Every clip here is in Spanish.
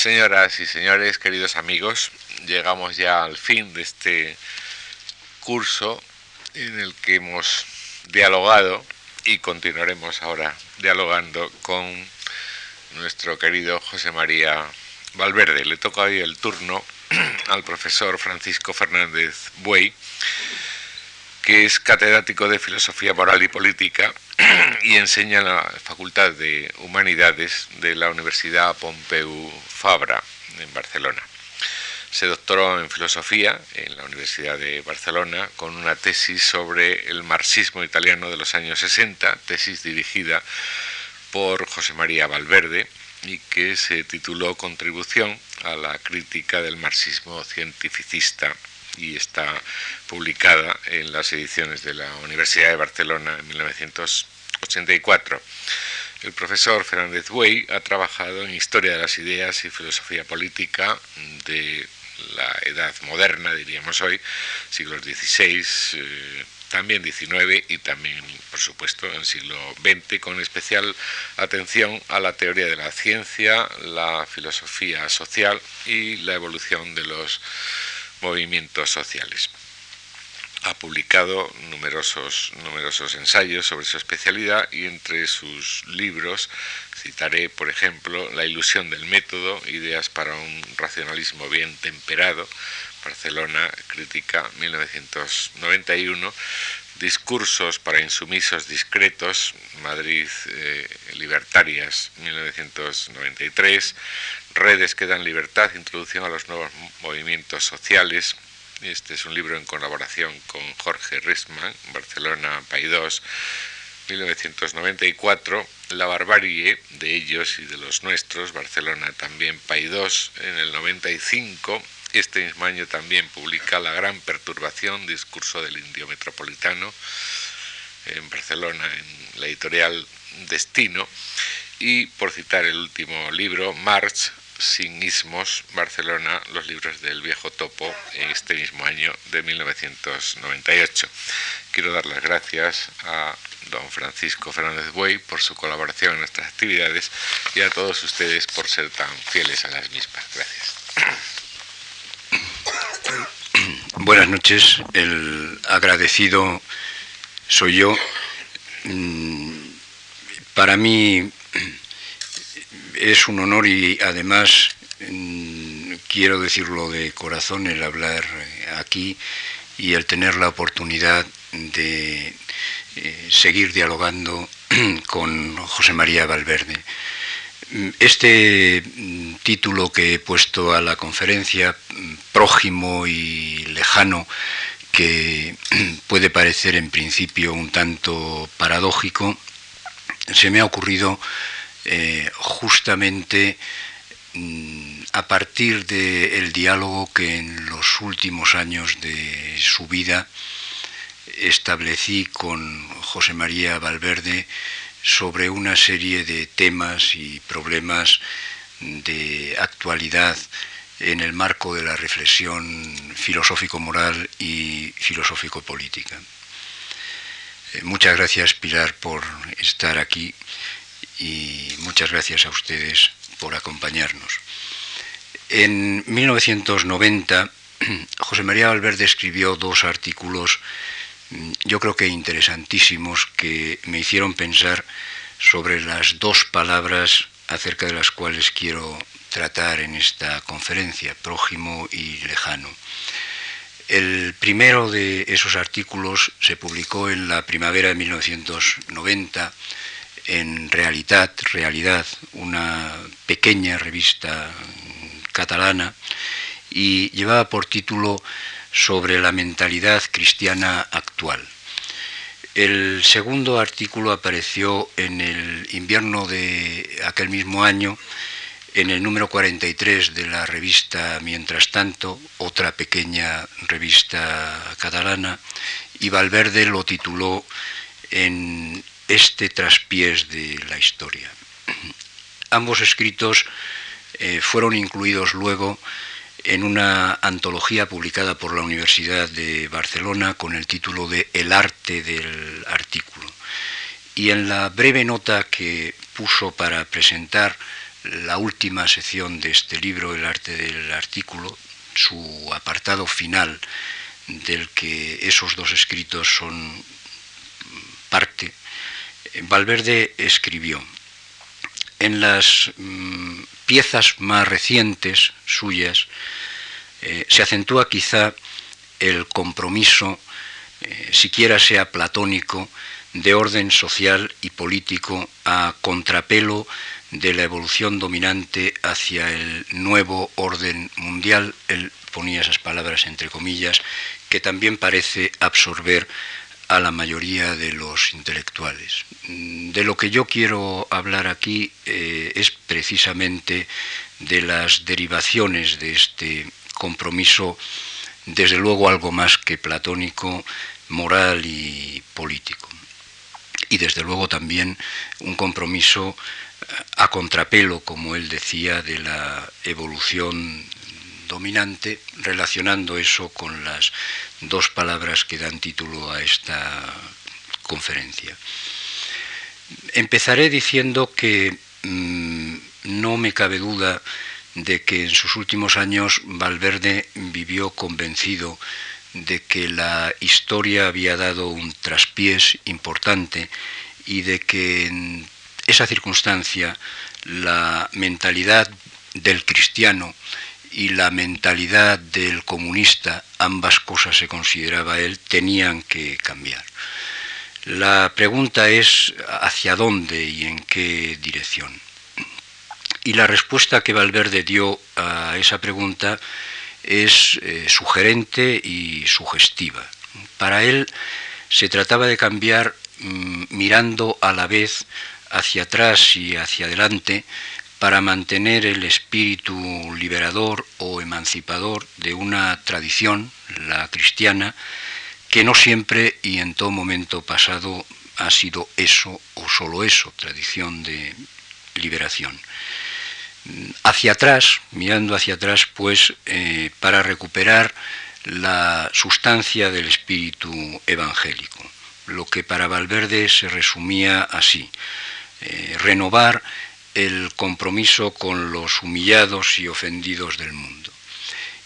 Señoras y señores, queridos amigos, llegamos ya al fin de este curso en el que hemos dialogado y continuaremos ahora dialogando con nuestro querido José María Valverde. Le toca hoy el turno al profesor Francisco Fernández Buey, que es catedrático de Filosofía Moral y Política y enseña en la Facultad de Humanidades de la Universidad Pompeu Fabra en Barcelona. Se doctoró en filosofía en la Universidad de Barcelona con una tesis sobre el marxismo italiano de los años 60, tesis dirigida por José María Valverde y que se tituló Contribución a la crítica del marxismo cientificista y está publicada en las ediciones de la Universidad de Barcelona en 1984. El profesor Fernández Buey ha trabajado en historia de las ideas y filosofía política de la edad moderna, diríamos hoy, siglos XVI, eh, también XIX y también, por supuesto, en el siglo XX, con especial atención a la teoría de la ciencia, la filosofía social y la evolución de los movimientos sociales. Ha publicado numerosos, numerosos ensayos sobre su especialidad y entre sus libros citaré, por ejemplo, La ilusión del método, ideas para un racionalismo bien temperado, Barcelona, crítica 1991, Discursos para insumisos discretos, Madrid eh, Libertarias 1993, Redes que dan libertad, introducción a los nuevos movimientos sociales. Este es un libro en colaboración con Jorge Risman, Barcelona Paidós, 1994, La barbarie de ellos y de los nuestros, Barcelona también Paidós, en el 95, este mismo año también publica La gran perturbación, discurso del indio metropolitano, en Barcelona, en la editorial Destino, y por citar el último libro, March, sin ismos, Barcelona, los libros del viejo topo, en este mismo año de 1998. Quiero dar las gracias a don Francisco Fernández Buey por su colaboración en nuestras actividades y a todos ustedes por ser tan fieles a las mismas. Gracias. Buenas noches, el agradecido soy yo. Mm, para mí es un honor y además mm, quiero decirlo de corazón el hablar aquí y el tener la oportunidad de eh, seguir dialogando con José María Valverde. Este mm, título que he puesto a la conferencia, mm, prójimo y lejano, que puede parecer en principio un tanto paradójico, se me ha ocurrido eh, justamente mm, a partir del diálogo que en los últimos años de su vida establecí con José María Valverde sobre una serie de temas y problemas de actualidad en el marco de la reflexión filosófico-moral y filosófico-política. Eh, muchas gracias Pilar por estar aquí y muchas gracias a ustedes por acompañarnos. En 1990, José María Valverde escribió dos artículos, yo creo que interesantísimos, que me hicieron pensar sobre las dos palabras acerca de las cuales quiero tratar en esta conferencia, prójimo y lejano. El primero de esos artículos se publicó en la primavera de 1990 en Realidad, Realidad, una pequeña revista catalana, y llevaba por título Sobre la mentalidad cristiana actual. El segundo artículo apareció en el invierno de aquel mismo año, en el número 43 de la revista Mientras tanto, otra pequeña revista catalana, y Valverde lo tituló en este traspiés de la historia. Ambos escritos eh, fueron incluidos luego en una antología publicada por la Universidad de Barcelona con el título de El arte del artículo. Y en la breve nota que puso para presentar la última sección de este libro, El arte del artículo, su apartado final, del que esos dos escritos son parte, Valverde escribió, en las mm, piezas más recientes suyas eh, se acentúa quizá el compromiso, eh, siquiera sea platónico, de orden social y político a contrapelo de la evolución dominante hacia el nuevo orden mundial, él ponía esas palabras entre comillas, que también parece absorber a la mayoría de los intelectuales. De lo que yo quiero hablar aquí eh, es precisamente de las derivaciones de este compromiso, desde luego algo más que platónico, moral y político. Y desde luego también un compromiso eh, a contrapelo, como él decía, de la evolución dominante, relacionando eso con las dos palabras que dan título a esta conferencia. Empezaré diciendo que mm, no me cabe duda de que en sus últimos años Valverde vivió convencido de que la historia había dado un traspiés importante y de que en esa circunstancia la mentalidad del cristiano y la mentalidad del comunista, ambas cosas se consideraba él, tenían que cambiar. La pregunta es hacia dónde y en qué dirección. Y la respuesta que Valverde dio a esa pregunta es eh, sugerente y sugestiva. Para él se trataba de cambiar mm, mirando a la vez hacia atrás y hacia adelante para mantener el espíritu liberador o emancipador de una tradición, la cristiana, que no siempre y en todo momento pasado ha sido eso o solo eso, tradición de liberación. Hacia atrás, mirando hacia atrás, pues eh, para recuperar la sustancia del espíritu evangélico, lo que para Valverde se resumía así, eh, renovar el compromiso con los humillados y ofendidos del mundo.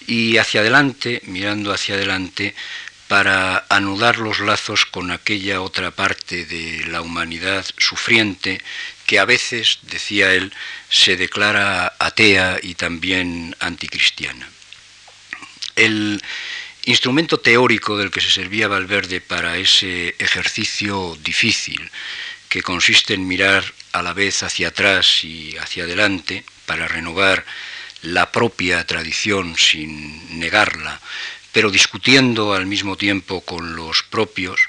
Y hacia adelante, mirando hacia adelante, para anudar los lazos con aquella otra parte de la humanidad sufriente que a veces, decía él, se declara atea y también anticristiana. El instrumento teórico del que se servía Valverde para ese ejercicio difícil, que consiste en mirar a la vez hacia atrás y hacia adelante para renovar la propia tradición sin negarla, pero discutiendo al mismo tiempo con los propios,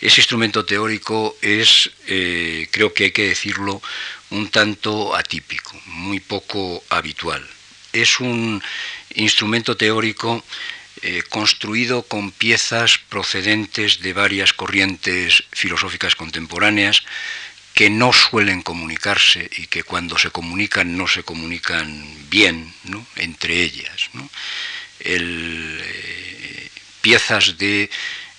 ese instrumento teórico es, eh, creo que hay que decirlo, un tanto atípico, muy poco habitual. Es un instrumento teórico eh, construido con piezas procedentes de varias corrientes filosóficas contemporáneas, que no suelen comunicarse y que cuando se comunican no se comunican bien entre ellas. Eh, piezas de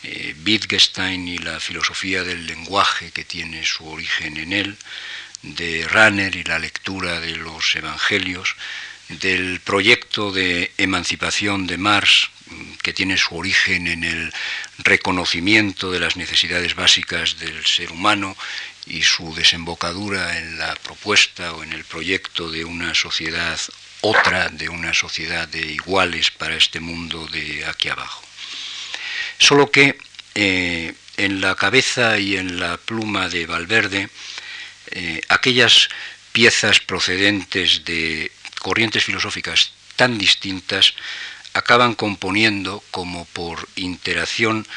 eh, Wittgenstein y la filosofía del lenguaje que tiene su origen en él, de Ranner y la lectura de los evangelios, del proyecto de emancipación de Marx, que tiene su origen en el reconocimiento de las necesidades básicas del ser humano y su desembocadura en la propuesta o en el proyecto de una sociedad otra, de una sociedad de iguales para este mundo de aquí abajo. Solo que eh, en la cabeza y en la pluma de Valverde, eh, aquellas piezas procedentes de corrientes filosóficas tan distintas acaban componiendo como por interacción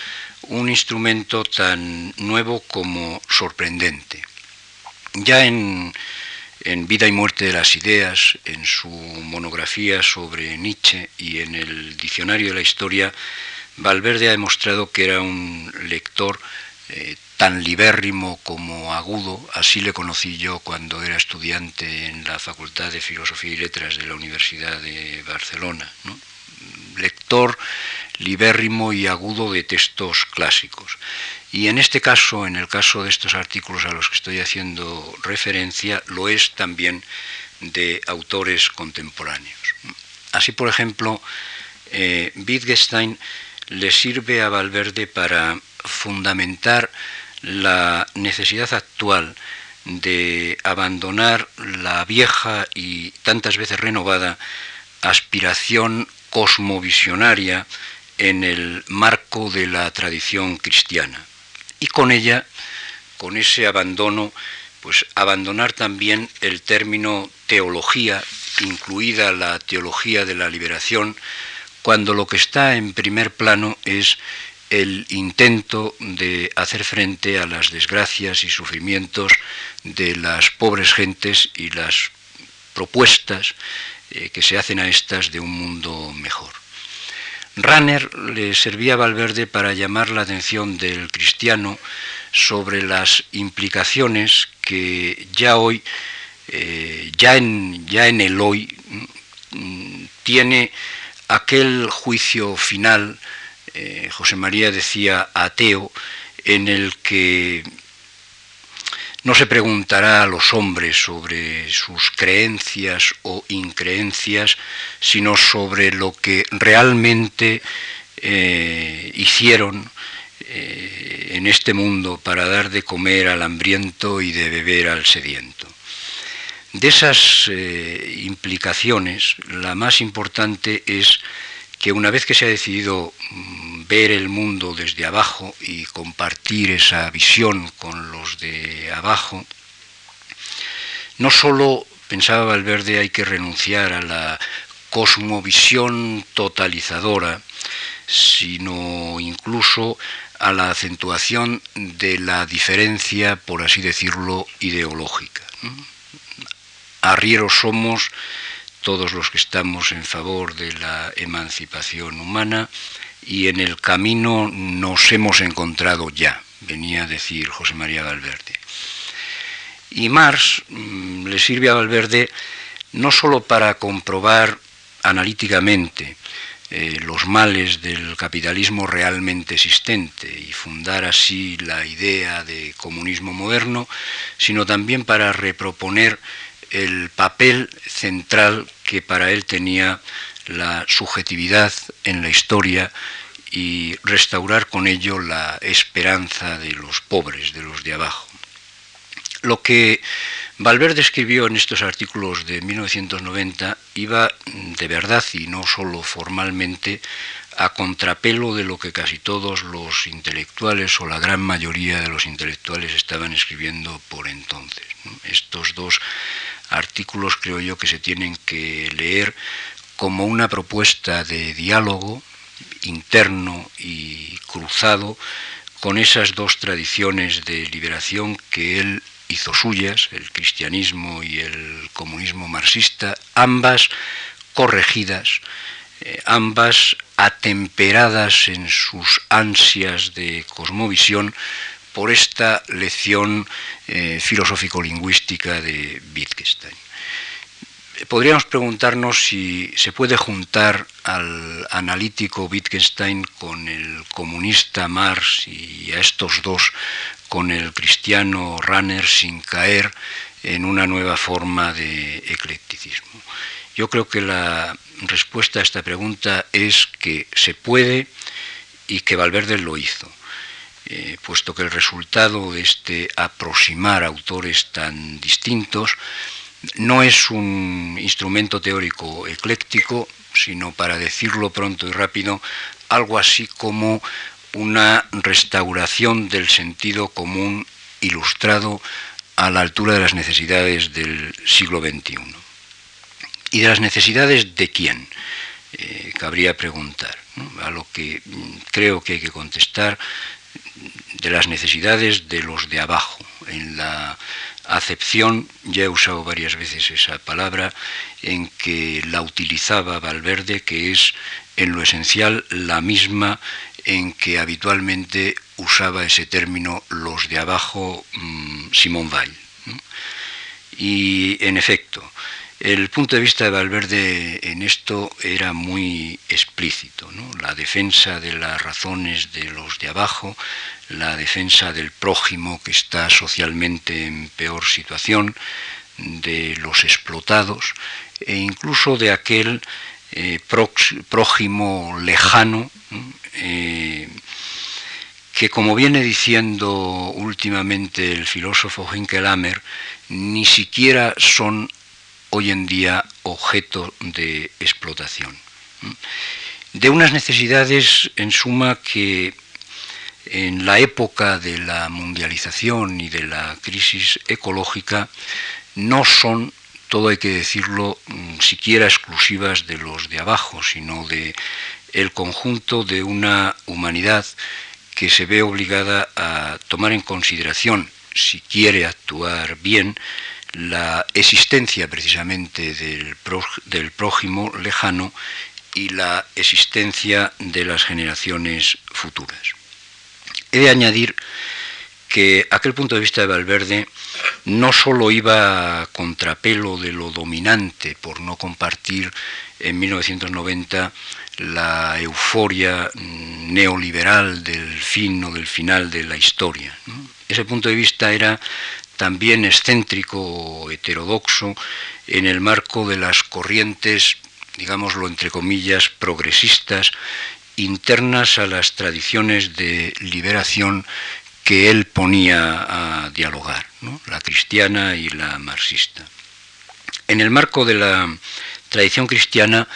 un instrumento tan nuevo como sorprendente. Ya en, Vida y Muerte de las Ideas, en su monografía sobre Nietzsche y en el Diccionario de la Historia, Valverde ha demostrado que era un lector eh, tan libérrimo como agudo, así le conocí yo cuando era estudiante en la Facultad de Filosofía y Letras de la Universidad de Barcelona. Lector libérrimo y agudo de textos clásicos. Y en este caso, en el caso de estos artículos a los que estoy haciendo referencia, lo es también de autores contemporáneos. Así, por ejemplo, eh, Wittgenstein le sirve a Valverde para fundamentar la necesidad actual de abandonar la vieja y tantas veces renovada aspiración cosmovisionaria en el marco de la tradición cristiana. Y con ella, con ese abandono, pues abandonar también el término teología, incluida la teología de la liberación, cuando lo que está en primer plano es el intento de hacer frente a las desgracias y sufrimientos de las pobres gentes y las propuestas eh, que se hacen a estas de un mundo mejor. Ranner le servía a Valverde para llamar la atención del cristiano sobre las implicaciones que ya hoy, eh, ya, en, ya en el hoy, mm, tiene aquel juicio final eh, José María decía ateo, en el que no se preguntará a los hombres sobre sus creencias o increencias, sino sobre lo que realmente eh, hicieron eh, en este mundo para dar de comer al hambriento y de beber al sediento. De esas implicaciones, la más importante es que una vez que se ha decidido mm, ver el mundo desde abajo y compartir esa visión con los de abajo, no solo, pensaba Valverde, hay que renunciar a la cosmovisión totalizadora, sino incluso a la acentuación de la diferencia, por así decirlo, ideológica. Arrieros somos todos los que estamos en favor de la emancipación humana y en el camino nos hemos encontrado ya, venía a decir José María Valverde. Y Marx mm, le sirve a Valverde no sólo para comprobar analíticamente eh, los males del capitalismo realmente existente y fundar así la idea de comunismo moderno, sino también para reproponer el papel central que para él tenía la subjetividad en la historia y restaurar con ello la esperanza de los pobres, de los de abajo. Lo que Valverde escribió en estos artículos de 1990 iba de verdad y no solo formalmente a contrapelo de lo que casi todos los intelectuales o la gran mayoría de los intelectuales estaban escribiendo por entonces. Estos dos artículos creo yo que se tienen que leer como una propuesta de diálogo interno y cruzado con esas dos tradiciones de liberación que él hizo suyas, el cristianismo y el comunismo marxista, ambas corregidas, eh, ambas atemperadas en sus ansias de cosmovisión por esta lección eh, filosófico-lingüística de Wittgenstein. Podríamos preguntarnos si se puede juntar al analítico Wittgenstein con el comunista Marx y a estos dos con el cristiano Runner sin caer en una nueva forma de eclecticismo. Yo creo que la respuesta a esta pregunta es que se puede y que Valverde lo hizo. Eh, puesto que el resultado de este aproximar autores tan distintos no es un instrumento teórico ecléctico, sino, para decirlo pronto y rápido, algo así como una restauración del sentido común ilustrado a la altura de las necesidades del siglo XXI. ¿Y de las necesidades de quién? Eh, cabría preguntar. A lo que mm, creo que hay que contestar de las necesidades de los de abajo. En la acepción, ya he usado varias veces esa palabra, en que la utilizaba Valverde, que es en lo esencial la misma en que habitualmente usaba ese término los de abajo mm, Simón Weil. Y en efecto, el punto de vista de Valverde en esto era muy explícito, la defensa de las razones de los de abajo, la defensa del prójimo que está socialmente en peor situación, de los explotados e incluso de aquel eh, prójimo lejano eh, que como viene diciendo últimamente el filósofo Hinkelhammer, ni siquiera son hoy en día objeto de explotación. De unas necesidades, en suma, que en la época de la mundialización y de la crisis ecológica no son, todo hay que decirlo, mm, siquiera exclusivas de los de abajo, sino de el conjunto de una humanidad que se ve obligada a tomar en consideración, si quiere actuar bien, la existencia precisamente del, prójimo lejano y la existencia de las generaciones futuras. He de añadir que aquel punto de vista de Valverde no solo iba a contrapelo de lo dominante por no compartir en 1990 la euforia neoliberal del fin o del final de la historia. Ese punto de vista era también excéntrico o heterodoxo en el marco de las corrientes, digámoslo entre comillas, progresistas, internas a las tradiciones de liberación que él ponía a dialogar, la cristiana y la marxista. En el marco de la tradición cristiana,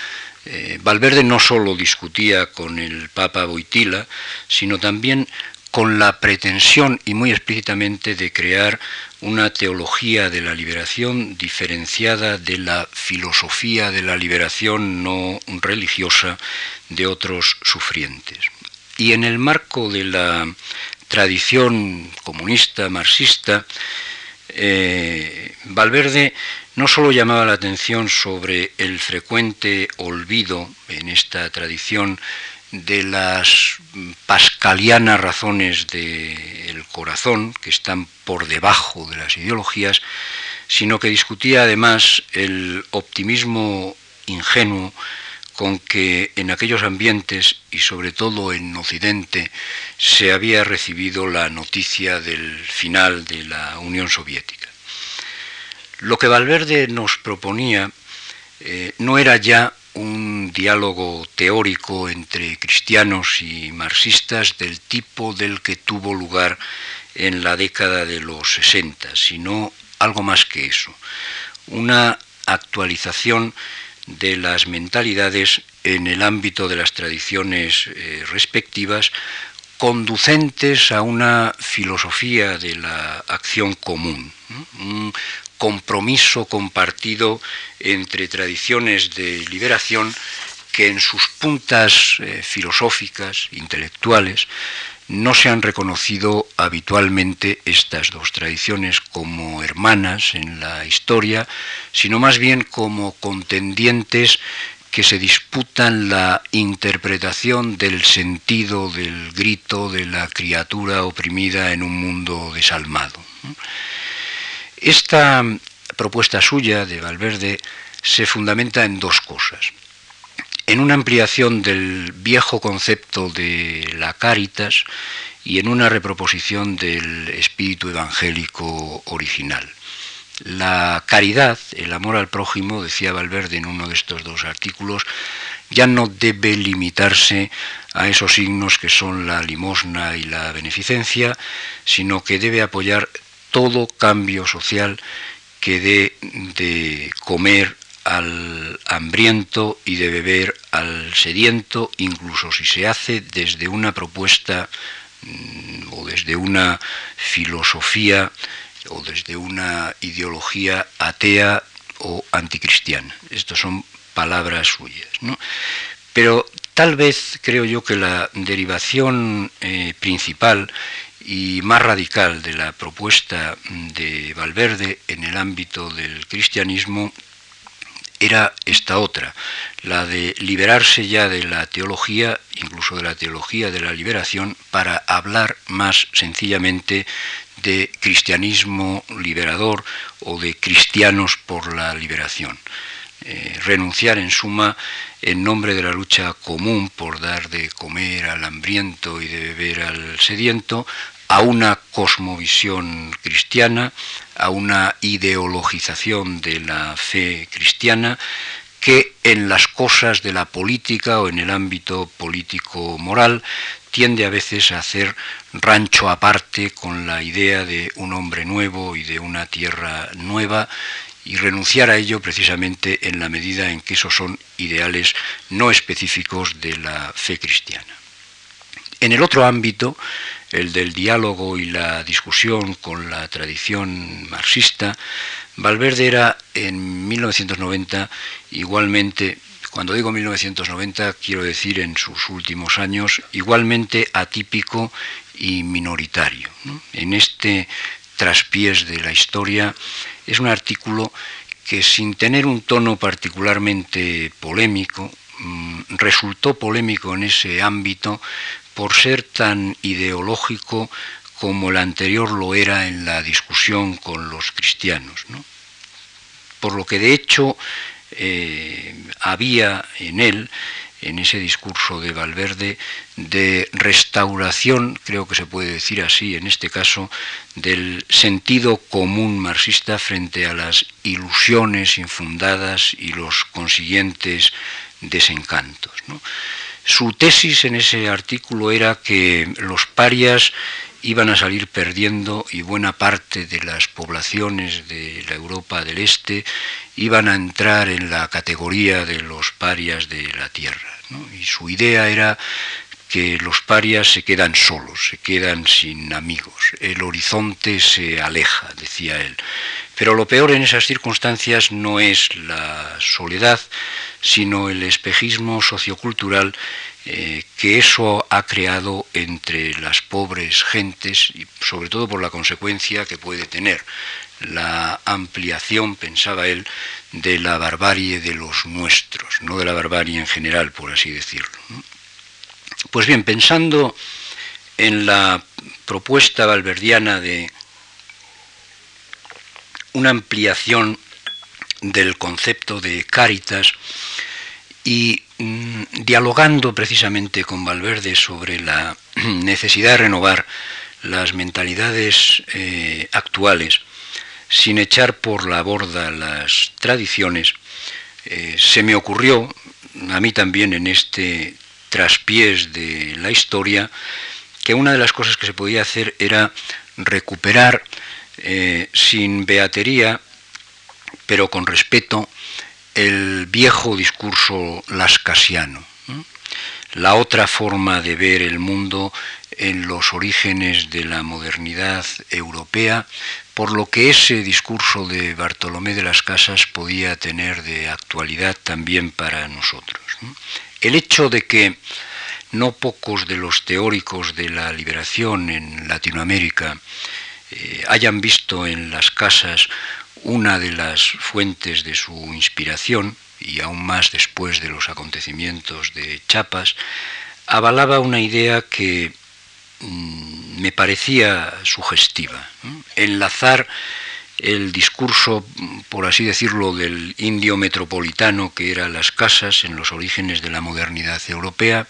eh, Valverde no solo discutía con el Papa Boitila, sino también con la pretensión y muy explícitamente de crear una teología de la liberación diferenciada de la filosofía de la liberación no religiosa de otros sufrientes. Y en el marco de la tradición comunista, marxista, eh, Valverde no solo llamaba la atención sobre el frecuente olvido en esta tradición de las pascalianas razones del corazón, que están por debajo de las ideologías, sino que discutía además el optimismo ingenuo con que en aquellos ambientes y sobre todo en Occidente se había recibido la noticia del final de la Unión Soviética. Lo que Valverde nos proponía eh, no era ya un diálogo teórico entre cristianos y marxistas del tipo del que tuvo lugar en la década de los 60, sino algo más que eso, una actualización de las mentalidades en el ámbito de las tradiciones eh, respectivas conducentes a una filosofía de la acción común, compromiso compartido entre tradiciones de liberación que en sus puntas eh, filosóficas, intelectuales, no se han reconocido habitualmente estas dos tradiciones como hermanas en la historia, sino más bien como contendientes que se disputan la interpretación del sentido del grito de la criatura oprimida en un mundo desalmado. Esta propuesta suya de Valverde se fundamenta en dos cosas. En una ampliación del viejo concepto de la caritas y en una reproposición del espíritu evangélico original. La caridad, el amor al prójimo, decía Valverde en uno de estos dos artículos, ya no debe limitarse a esos signos que son la limosna y la beneficencia, sino que debe apoyar todo cambio social que dé de comer al hambriento y de beber al sediento, incluso si se hace desde una propuesta mm, o desde una filosofía o desde una ideología atea o anticristiana. Estas son palabras suyas. Pero tal vez creo yo que la derivación eh, principal y más radical de la propuesta de Valverde en el ámbito del cristianismo era esta otra, la de liberarse ya de la teología, incluso de la teología de la liberación, para hablar más sencillamente de cristianismo liberador o de cristianos por la liberación. Eh, renunciar en suma en nombre de la lucha común por dar de comer al hambriento y de beber al sediento a una cosmovisión cristiana, a una ideologización de la fe cristiana que en las cosas de la política o en el ámbito político-moral tiende a veces a hacer rancho aparte con la idea de un hombre nuevo y de una tierra nueva y renunciar a ello precisamente en la medida en que esos son ideales no específicos de la fe cristiana. En el otro ámbito, el del diálogo y la discusión con la tradición marxista, Valverde era en 1990 igualmente, cuando digo 1990 quiero decir en sus últimos años, igualmente atípico y minoritario. En este traspiés de la historia es un artículo que sin tener un tono particularmente polémico, mm, resultó polémico en ese ámbito por ser tan ideológico como el anterior lo era en la discusión con los cristianos. Por lo que de hecho eh, había en él en ese discurso de Valverde de restauración, creo que se puede decir así en este caso, del sentido común marxista frente a las ilusiones infundadas y los consiguientes desencantos. Su tesis en ese artículo era que los parias iban a salir perdiendo y buena parte de las poblaciones de la Europa del Este iban a entrar en la categoría de los parias de la Tierra. Y su idea era que los parias se quedan solos, se quedan sin amigos, el horizonte se aleja, decía él. Pero lo peor en esas circunstancias no es la soledad, sino el espejismo sociocultural eh, que eso ha creado entre las pobres gentes y sobre todo por la consecuencia que puede tener la ampliación, pensaba él, de la barbarie de los nuestros, no de la barbarie en general, por así decirlo. Pues bien, pensando en la propuesta valverdiana de una ampliación del concepto de caritas y mm, dialogando precisamente con Valverde sobre la necesidad de renovar las mentalidades eh, actuales, sin echar por la borda las tradiciones, eh, se me ocurrió, a mí también en este traspiés de la historia, que una de las cosas que se podía hacer era recuperar eh, sin beatería, pero con respeto, el viejo discurso lascasiano, la otra forma de ver el mundo en los orígenes de la modernidad europea, por lo que ese discurso de Bartolomé de las Casas podía tener de actualidad también para nosotros. El hecho de que no pocos de los teóricos de la liberación en Latinoamérica eh, hayan visto en las casas una de las fuentes de su inspiración, y aún más después de los acontecimientos de Chiapas, avalaba una idea que mm, me parecía sugestiva. Enlazar el discurso, por así decirlo, del indio metropolitano que era las casas en los orígenes de la modernidad europea,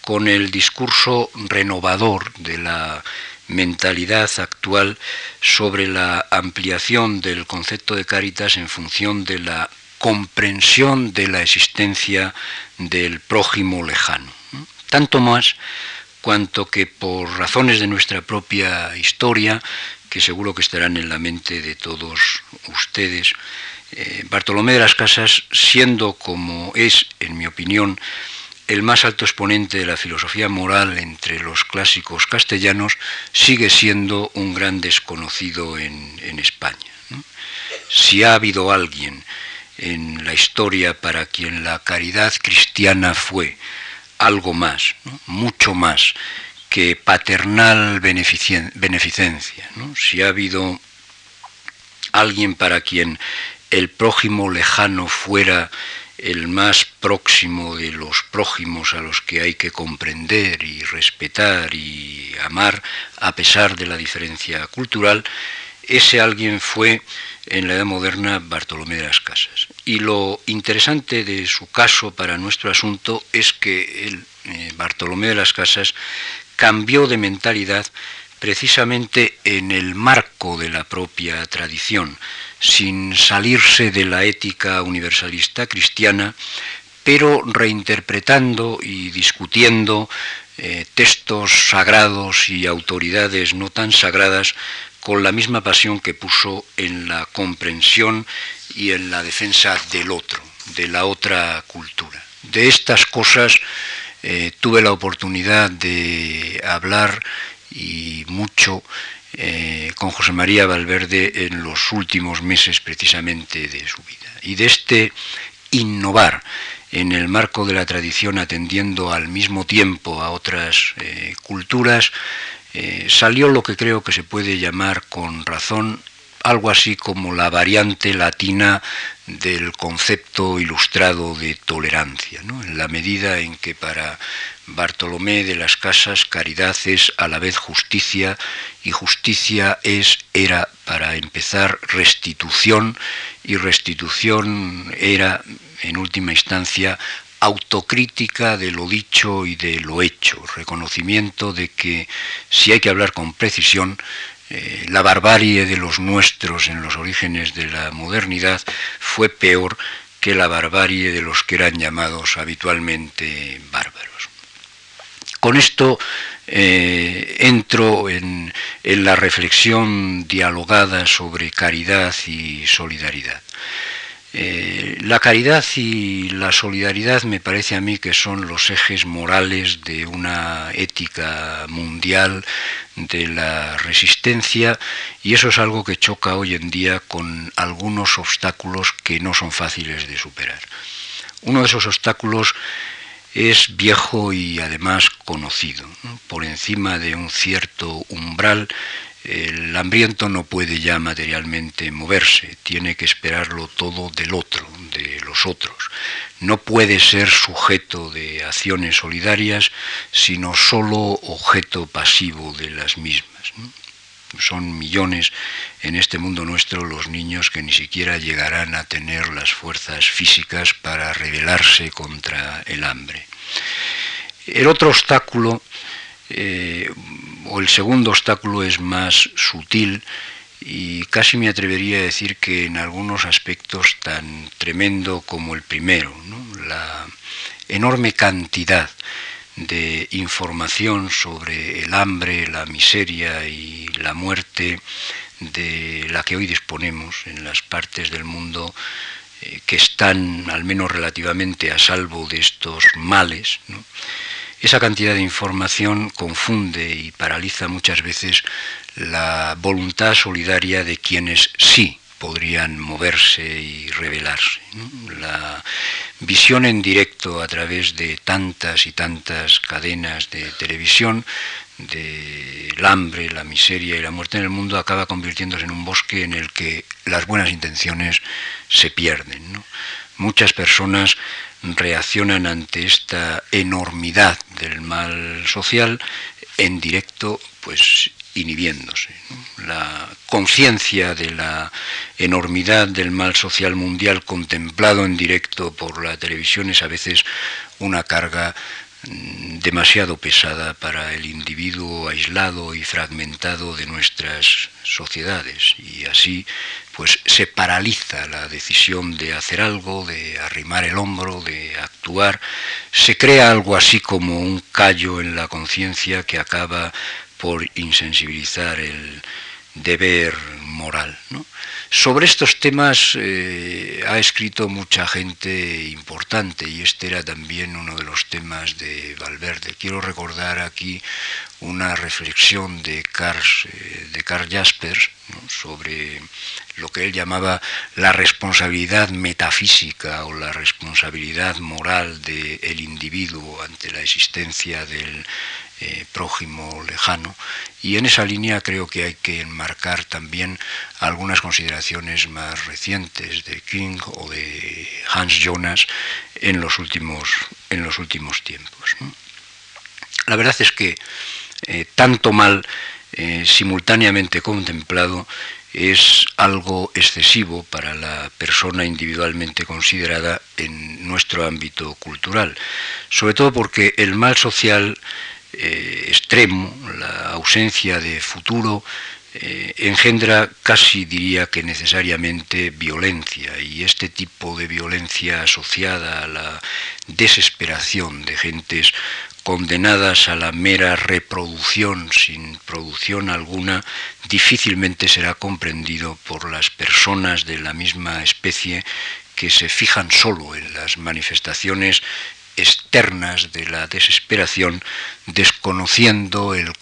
con el discurso renovador de la mentalidad actual sobre la ampliación del concepto de caritas en función de la comprensión de la existencia del prójimo lejano. Tanto más cuanto que por razones de nuestra propia historia, que seguro que estarán en la mente de todos ustedes, eh, Bartolomé de las Casas, siendo como es, en mi opinión, el más alto exponente de la filosofía moral entre los clásicos castellanos, sigue siendo un gran desconocido en, España. Si ha habido alguien en la historia para quien la caridad cristiana fue algo más, mucho más que paternal beneficencia, si ha habido alguien para quien el prójimo lejano fuera el más próximo de los prójimos a los que hay que comprender y respetar y amar a pesar de la diferencia cultural, ese alguien fue en la Edad Moderna Bartolomé de las Casas. Y lo interesante de su caso para nuestro asunto es que el, eh, Bartolomé de las Casas cambió de mentalidad precisamente en el marco de la propia tradición, sin salirse de la ética universalista cristiana, pero reinterpretando y discutiendo eh, textos sagrados y autoridades no tan sagradas con la misma pasión que puso en la comprensión y en la defensa del otro, de la otra cultura. De estas cosas eh, tuve la oportunidad de hablar y mucho eh, con José María Valverde en los últimos meses precisamente de su vida. Y de este innovar en el marco de la tradición atendiendo al mismo tiempo a otras eh, culturas, eh, salió lo que creo que se puede llamar con razón algo así como la variante latina del concepto ilustrado de tolerancia, en la medida en que para Bartolomé de las Casas caridad es a la vez justicia y justicia es era para empezar restitución y restitución era en última instancia autocrítica de lo dicho y de lo hecho, reconocimiento de que si hay que hablar con precisión, eh, la barbarie de los nuestros en los orígenes de la modernidad fue peor que la barbarie de los que eran llamados habitualmente bárbaros. Con esto eh, entro en la reflexión dialogada sobre caridad y solidaridad. Eh, la caridad y la solidaridad me parece a mí que son los ejes morales de una ética mundial de la resistencia y eso es algo que choca hoy en día con algunos obstáculos que no son fáciles de superar. Uno de esos obstáculos es viejo y además conocido. Por encima de un cierto umbral el hambriento no puede ya materialmente moverse, tiene que esperarlo todo del otro, de los otros. No puede ser sujeto de acciones solidarias, sino solo objeto pasivo de las mismas. Son millones en este mundo nuestro los niños que ni siquiera llegarán a tener las fuerzas físicas para rebelarse contra el hambre. El otro obstáculo eh, o el segundo obstáculo es más sutil y casi me atrevería a decir que en algunos aspectos tan tremendo como el primero, la enorme cantidad de información sobre el hambre, la miseria y la muerte de la que hoy disponemos en las partes del mundo eh, que están al menos relativamente a salvo de estos males. Esa cantidad de información confunde y paraliza muchas veces la voluntad solidaria de quienes sí podrían moverse y revelarse. La visión en directo a través de tantas y tantas cadenas de televisión del hambre, la miseria y la muerte en el mundo acaba convirtiéndose en un bosque en el que las buenas intenciones se pierden. Muchas personas reaccionan ante esta enormidad del mal social en directo, pues inhibiéndose. La conciencia de la enormidad del mal social mundial contemplado en directo por la televisión es a veces una carga mm, demasiado pesada para el individuo aislado y fragmentado de nuestras sociedades y así pues se paraliza la decisión de hacer algo, de arrimar el hombro, de actuar, se crea algo así como un callo en la conciencia que acaba por insensibilizar el deber moral. Sobre estos temas eh, ha escrito mucha gente importante y este era también uno de los temas de Valverde. Quiero recordar aquí una reflexión de Karl, eh, de Jaspers sobre lo que él llamaba la responsabilidad metafísica o la responsabilidad moral del individuo ante la existencia del eh, prójimo lejano. Y en esa línea creo que hay que enmarcar también algunas consideraciones más recientes de King o de Hans Jonas en los últimos, en los últimos tiempos. La verdad es que eh, tanto mal eh, simultáneamente contemplado es algo excesivo para la persona individualmente considerada en nuestro ámbito cultural, sobre todo porque el mal social eh, extremo, la ausencia de futuro, eh, engendra casi diría que necesariamente violencia. Y este tipo de violencia asociada a la desesperación de gentes condenadas a la mera reproducción sin producción alguna, difícilmente será comprendido por las personas de la misma especie que se fijan solo en las manifestaciones externas de la desesperación, desconociendo el,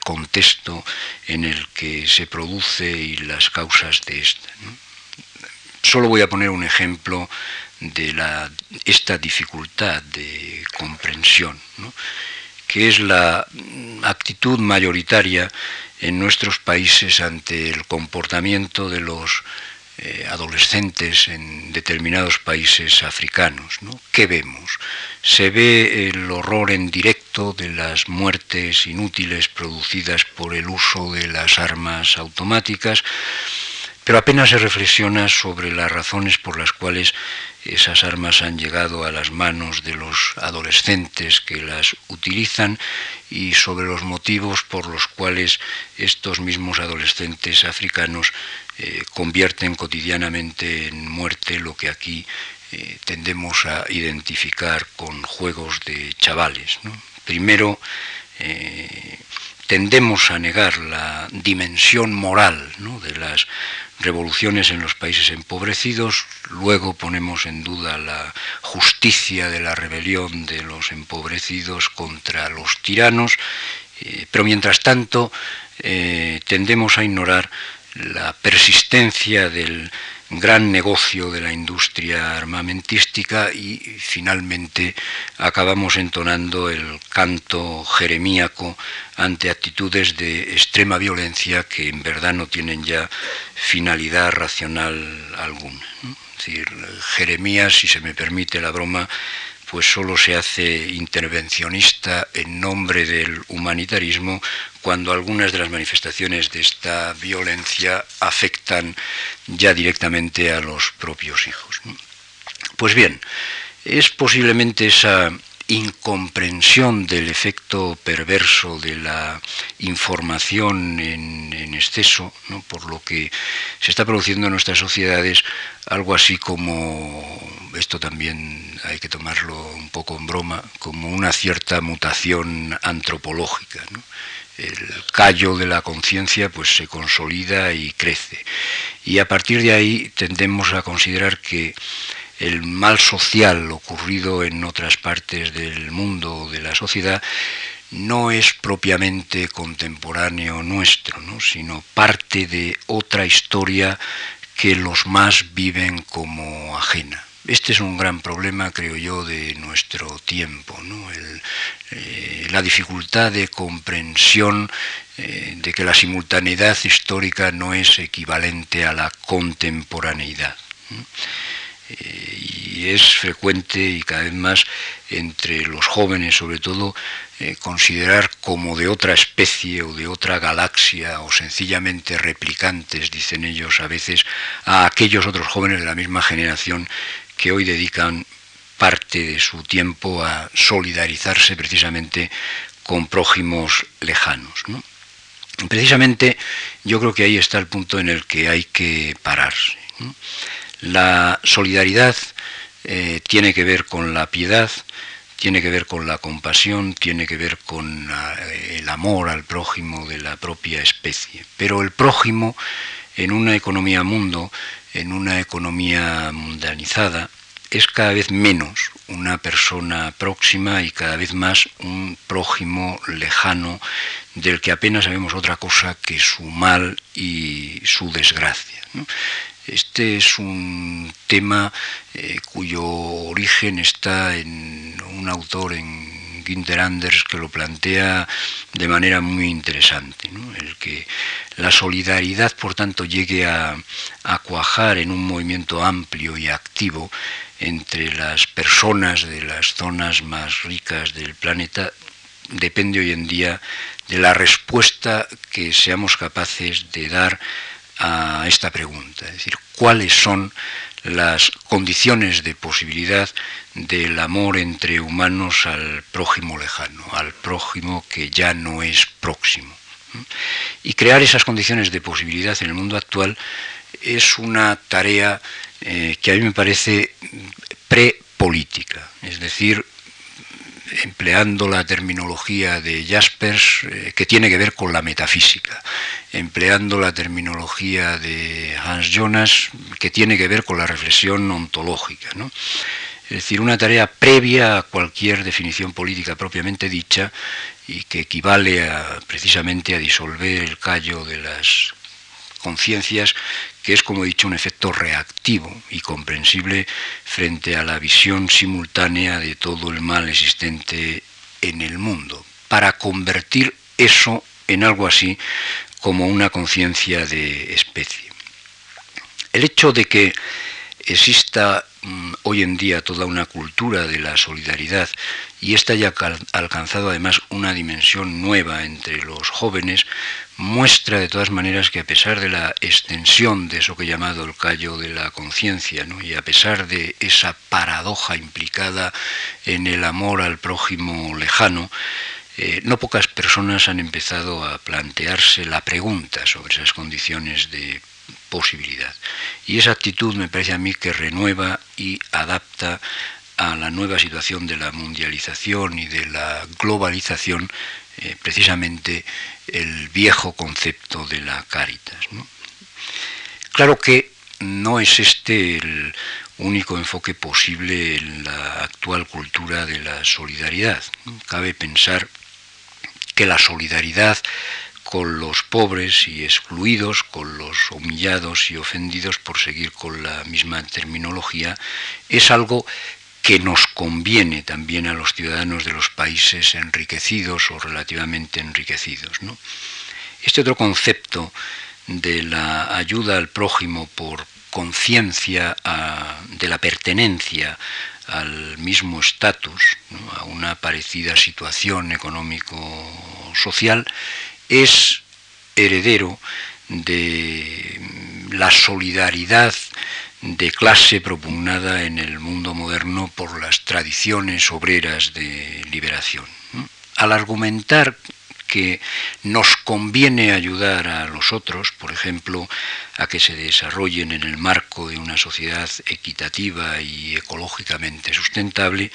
contexto en el que se produce y las causas de esta. Solo voy a poner un ejemplo de esta dificultad de comprensión, que es la actitud mayoritaria en nuestros países ante el comportamiento de los eh, adolescentes en determinados países africanos. ¿Qué vemos? Se ve el horror en directo de las muertes inútiles producidas por el uso de las armas automáticas, pero apenas se reflexiona sobre las razones por las cuales esas armas han llegado a las manos de los adolescentes que las utilizan y sobre los motivos por los cuales estos mismos adolescentes africanos eh, convierten cotidianamente en muerte lo que aquí eh, tendemos a identificar con juegos de chavales. Primero, eh, tendemos a negar la dimensión moral de las revoluciones en los países empobrecidos, luego ponemos en duda la justicia de la rebelión de los empobrecidos contra los tiranos, pero mientras tanto tendemos a ignorar la persistencia del gran negocio de la industria armamentística y finalmente acabamos entonando el canto jeremíaco ante actitudes de extrema violencia que en verdad no tienen ya finalidad racional alguna. Decir, Jeremías, si se me permite la broma, pues solo se hace intervencionista en nombre del humanitarismo cuando algunas de las manifestaciones de esta violencia afectan ya directamente a los propios hijos. Pues bien, es posiblemente esa incomprensión del efecto perverso de la información en, exceso, por lo que se está produciendo en nuestras sociedades algo así como, esto también hay que tomarlo un poco en broma, como una cierta mutación antropológica. El callo de la conciencia pues se consolida y crece. Y a partir de ahí tendemos a considerar que el mal social ocurrido en otras partes del mundo, de la sociedad, no es propiamente contemporáneo nuestro, sino parte de otra historia que los más viven como ajena. Este es un gran problema, creo yo, de nuestro tiempo, eh, la dificultad de comprensión eh, de que la simultaneidad histórica no es equivalente a la contemporaneidad. Eh, y es frecuente y cada vez más entre los jóvenes sobre todo considerar como de otra especie o de otra galaxia o sencillamente replicantes, dicen ellos a veces, a aquellos otros jóvenes de la misma generación que hoy dedican parte de su tiempo a solidarizarse precisamente con prójimos lejanos. Precisamente yo creo que ahí está el punto en el que hay que pararse. La solidaridad eh, tiene que ver con la piedad, tiene que ver con la compasión, tiene que ver con eh, el amor al prójimo de la propia especie. Pero el prójimo en una economía mundo, en una economía mundanizada, es cada vez menos una persona próxima y cada vez más un prójimo lejano del que apenas sabemos otra cosa que su mal y su desgracia. Este es un tema eh, cuyo origen está en un autor, en Ginter Anders, que lo plantea de manera muy interesante. El que la solidaridad, por tanto, llegue a, a cuajar en un movimiento amplio y activo entre las personas de las zonas más ricas del planeta depende hoy en día de la respuesta que seamos capaces de dar a esta pregunta, es decir, cuáles son las condiciones de posibilidad del amor entre humanos al prójimo lejano, al prójimo que ya no es próximo. Y crear esas condiciones de posibilidad en el mundo actual es una tarea eh, que a mí me parece prepolítica, es decir, empleando la terminología de Jaspers, eh, que tiene que ver con la metafísica, empleando la terminología de Hans Jonas, que tiene que ver con la reflexión ontológica. Es decir, una tarea previa a cualquier definición política propiamente dicha y que equivale precisamente a disolver el callo de las conciencias, que es, como he dicho, un efecto reactivo y comprensible frente a la visión simultánea de todo el mal existente en el mundo, para convertir eso en algo así como una conciencia de especie. El hecho de que exista mm, hoy en día toda una cultura de la solidaridad y esta haya alcanzado además una dimensión nueva entre los jóvenes, muestra de todas maneras que a pesar de la extensión de eso que he llamado el callo de la conciencia, y a pesar de esa paradoja implicada en el amor al prójimo lejano, eh, no pocas personas han empezado a plantearse la pregunta sobre esas condiciones de posibilidad. Y esa actitud me parece a mí que renueva y adapta a la nueva situación de la mundialización y de la globalización eh, precisamente el viejo concepto de la caritas. Claro que no es este el único enfoque posible en la actual cultura de la solidaridad. Cabe pensar que la solidaridad con los pobres y excluidos, con los humillados y ofendidos, por seguir con la misma terminología, es algo que nos conviene también a los ciudadanos de los países enriquecidos o relativamente enriquecidos. Este otro concepto de la ayuda al prójimo por conciencia de la pertenencia al mismo estatus, a una parecida situación económico-social, es heredero de la solidaridad de clase propugnada en el mundo moderno por las tradiciones obreras de liberación. Al argumentar que nos conviene ayudar a los otros, por ejemplo, a que se desarrollen en el marco de una sociedad equitativa y ecológicamente sustentable,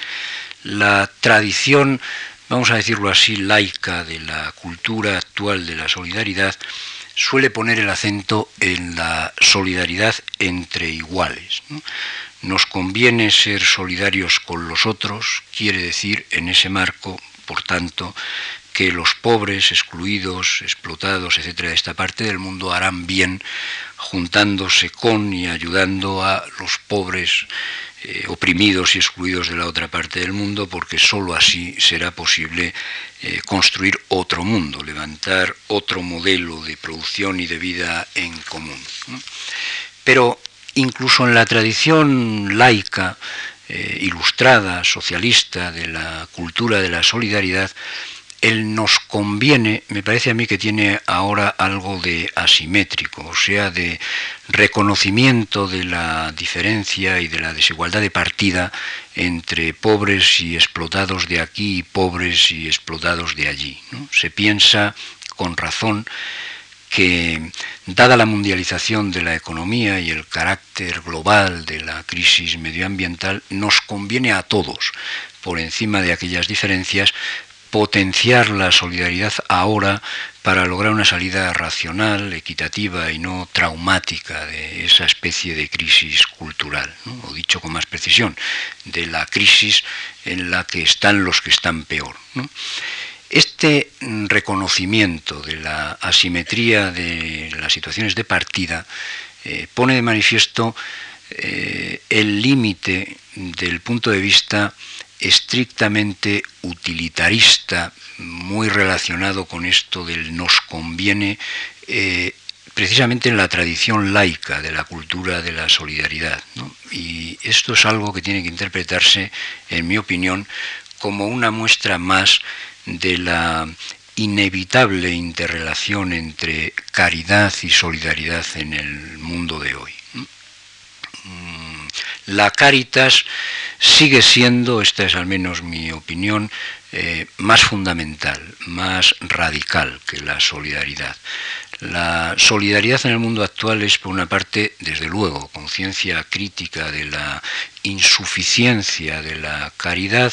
la tradición vamos a decirlo así, laica de la cultura actual de la solidaridad, suele poner el acento en la solidaridad entre iguales. Nos conviene ser solidarios con los otros, quiere decir en ese marco, por tanto, que los pobres, excluidos, explotados, etcétera, de esta parte del mundo harán bien juntándose con y ayudando a los pobres eh, oprimidos y excluidos de la otra parte del mundo, porque sólo así será posible eh, construir otro mundo, levantar otro modelo de producción y de vida en común. Pero incluso en la tradición laica, eh, ilustrada, socialista, de la cultura de la solidaridad, el nos conviene, me parece a mí que tiene ahora algo de asimétrico, o sea, de reconocimiento de la diferencia y de la desigualdad de partida entre pobres y explotados de aquí y pobres y explotados de allí. Se piensa con razón que, dada la mundialización de la economía y el carácter global de la crisis medioambiental, nos conviene a todos, por encima de aquellas diferencias, potenciar la solidaridad ahora para lograr una salida racional, equitativa y no traumática de esa especie de crisis cultural, o dicho con más precisión, de la crisis en la que están los que están peor. Este reconocimiento de la asimetría de las situaciones de partida eh, pone de manifiesto eh, el límite del punto de vista estrictamente utilitarista, muy relacionado con esto del nos conviene, eh, precisamente en la tradición laica de la cultura de la solidaridad. Y esto es algo que tiene que interpretarse, en mi opinión, como una muestra más de la inevitable interrelación entre caridad y solidaridad en el mundo de hoy. Mm, la Caritas sigue siendo, esta es al menos mi opinión, eh, más fundamental, más radical que la solidaridad. La solidaridad en el mundo actual es, por una parte, desde luego, conciencia crítica de la insuficiencia de la caridad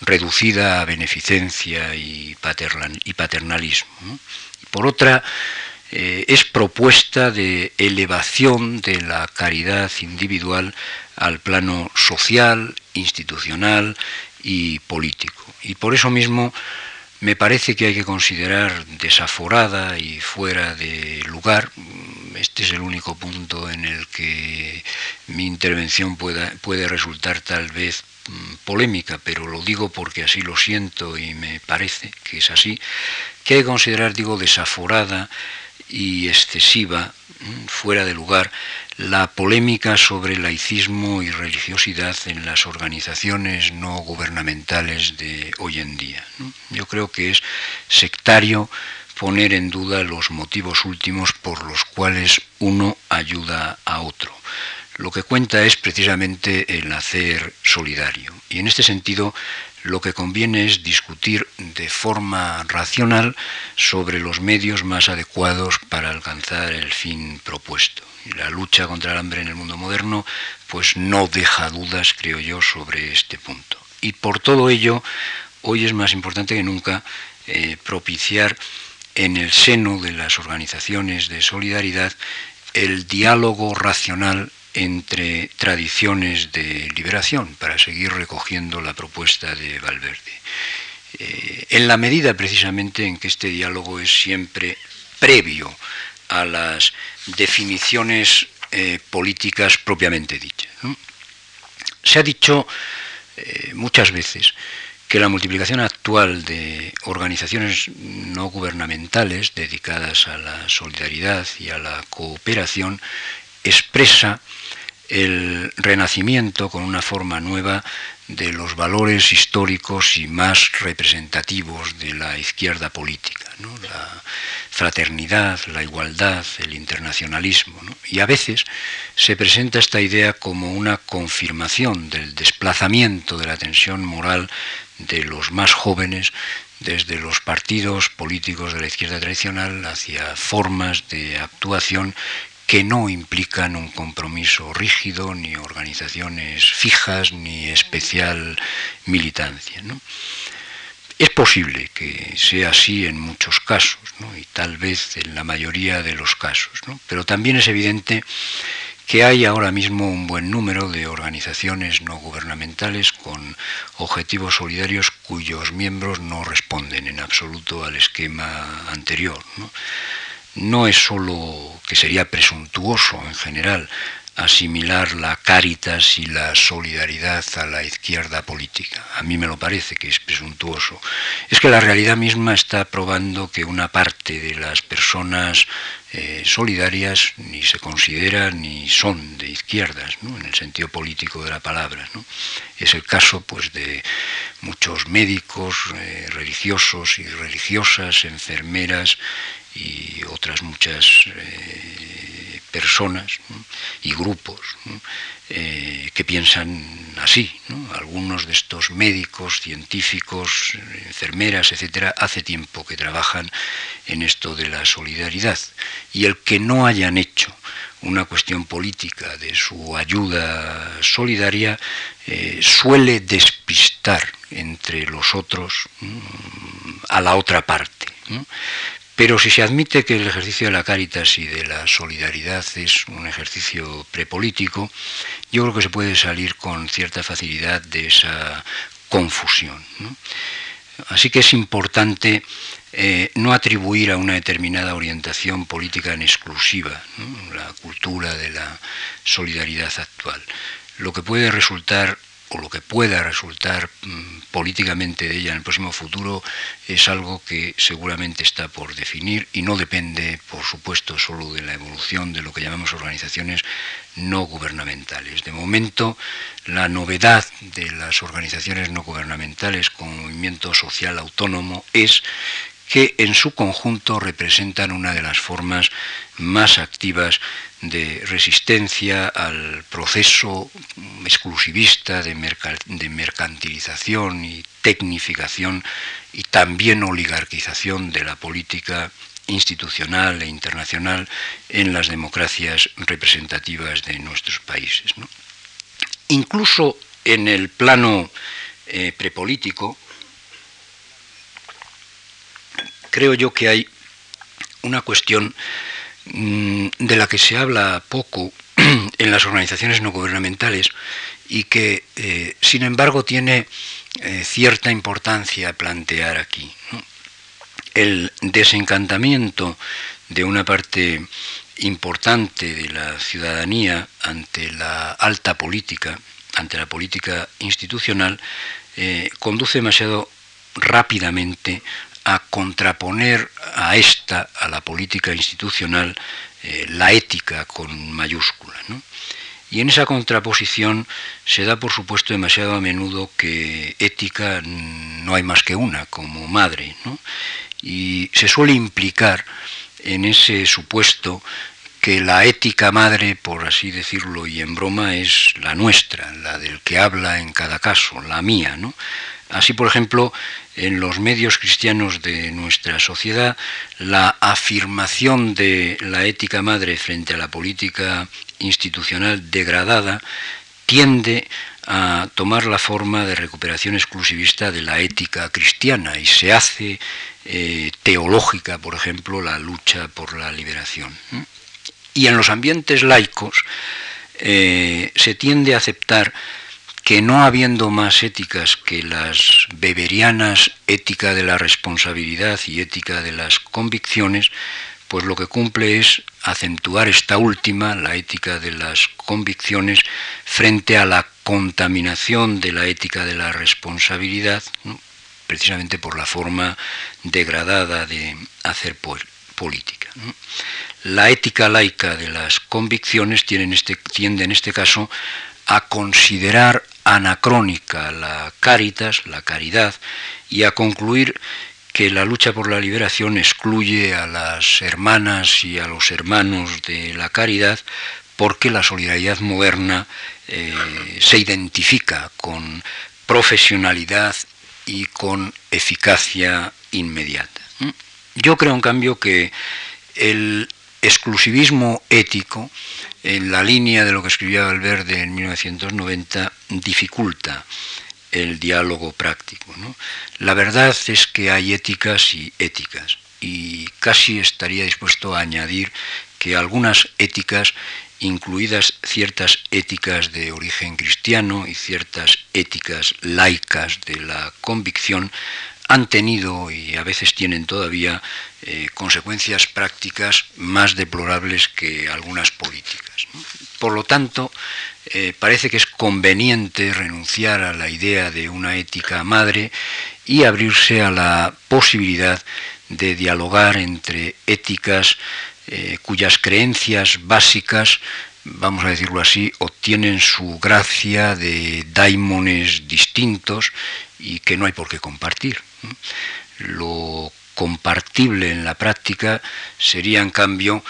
reducida a beneficencia y, paternalismo. Por otra, eh, es propuesta de elevación de la caridad individual al plano social, institucional y político. Y por eso mismo me parece que hay que considerar desaforada y fuera de lugar, este es el único punto en el que mi intervención puede resultar tal vez mm, polémica, pero lo digo porque así lo siento y me parece que es así, que hay que considerar, digo, desaforada y excesiva, mm, fuera de lugar, la polémica sobre laicismo y religiosidad en las organizaciones no gubernamentales de hoy en día. Yo creo que es sectario poner en duda los motivos últimos por los cuales uno ayuda a otro. Lo que cuenta es precisamente el hacer solidario. Y en este sentido, lo que conviene es discutir de forma racional sobre los medios más adecuados para alcanzar el fin propuesto. La lucha contra el hambre en el mundo moderno pues no deja dudas, creo yo, sobre este punto. Y por todo ello, hoy es más importante que nunca eh, propiciar en el seno de las organizaciones de solidaridad el diálogo racional entre tradiciones de liberación, para seguir recogiendo la propuesta de Valverde. Eh, en la medida precisamente en que este diálogo es siempre previo a las definiciones eh, políticas propiamente dichas. Se ha dicho eh, muchas veces que la multiplicación actual de organizaciones no gubernamentales dedicadas a la solidaridad y a la cooperación expresa el renacimiento con una forma nueva de los valores históricos y más representativos de la izquierda política, la fraternidad, la igualdad, el internacionalismo. Y a veces se presenta esta idea como una confirmación del desplazamiento de la tensión moral de los más jóvenes desde los partidos políticos de la izquierda tradicional hacia formas de actuación que no implican un compromiso rígido, ni organizaciones fijas, ni especial militancia. Es posible que sea así en muchos casos, y tal vez en la mayoría de los casos, pero también es evidente que hay ahora mismo un buen número de organizaciones no gubernamentales con objetivos solidarios cuyos miembros no responden en absoluto al esquema anterior es sólo que sería presuntuoso en general asimilar la caritas y la solidaridad a la izquierda política. A mí me lo parece que es presuntuoso. Es que la realidad misma está probando que una parte de las personas eh, solidarias ni se consideran ni son de izquierdas, en el sentido político de la palabra. Es el caso pues, de muchos médicos, eh, religiosos y religiosas, enfermeras y otras muchas eh, personas y grupos eh, que piensan así. Algunos de estos médicos, científicos, enfermeras, etcétera, hace tiempo que trabajan en esto de la solidaridad. Y el que no hayan hecho una cuestión política de su ayuda solidaria eh, suele despistar entre los otros a la otra parte. Pero si se admite que el ejercicio de la caritas y de la solidaridad es un ejercicio prepolítico, yo creo que se puede salir con cierta facilidad de esa confusión. Así que es importante eh, no atribuir a una determinada orientación política en exclusiva la cultura de la solidaridad actual. Lo que puede resultar o lo que pueda resultar mm, políticamente de ella en el próximo futuro es algo que seguramente está por definir y no depende, por supuesto, solo de la evolución de lo que llamamos organizaciones no gubernamentales. De momento, la novedad de las organizaciones no gubernamentales con movimiento social autónomo es que en su conjunto representan una de las formas más activas de resistencia al proceso exclusivista de, mercantilización y tecnificación y también oligarquización de la política institucional e internacional en las democracias representativas de nuestros países. Incluso en el plano eh, prepolítico, creo yo que hay una cuestión de la que se habla poco en las organizaciones no gubernamentales y que, eh, sin embargo, tiene eh, cierta importancia plantear aquí. El desencantamiento de una parte importante de la ciudadanía ante la alta política, ante la política institucional, eh, conduce demasiado rápidamente a contraponer a esta, a la política institucional, eh, la ética con mayúscula. Y en esa contraposición se da, por supuesto, demasiado a menudo que ética no hay más que una, como madre. Y se suele implicar en ese supuesto que la ética madre, por así decirlo y en broma, es la nuestra, la del que habla en cada caso, la mía. ¿no? Así, por ejemplo, en los medios cristianos de nuestra sociedad, la afirmación de la ética madre frente a la política institucional degradada tiende a tomar la forma de recuperación exclusivista de la ética cristiana y se hace eh, teológica, por ejemplo, la lucha por la liberación. Y en los ambientes laicos eh, se tiende a aceptar que no habiendo más éticas que las beberianas ética de la responsabilidad y ética de las convicciones, pues lo que cumple es acentuar esta última, la ética de las convicciones, frente a la contaminación de la ética de la responsabilidad, precisamente por la forma degradada de hacer política. La ética laica de las convicciones tiene este, tiende en este caso a considerar anacrónica la caritas, la caridad, y a concluir que la lucha por la liberación excluye a las hermanas y a los hermanos de la caridad porque la solidaridad moderna eh, se identifica con profesionalidad y con eficacia inmediata. Yo creo, en cambio, que el exclusivismo ético en la línea de lo que escribía Valverde en 1990, dificulta el diálogo práctico. La verdad es que hay éticas y éticas, y casi estaría dispuesto a añadir que algunas éticas, incluidas ciertas éticas de origen cristiano y ciertas éticas laicas de la convicción, han tenido y a veces tienen todavía eh, consecuencias prácticas más deplorables que algunas políticas. Por lo tanto, eh, parece que es conveniente renunciar a la idea de una ética madre y abrirse a la posibilidad de dialogar entre éticas eh, cuyas creencias básicas vamos a decirlo así, obtienen su gracia de daimones distintos y que no hay por qué compartir. Lo compartible en la práctica sería, en cambio,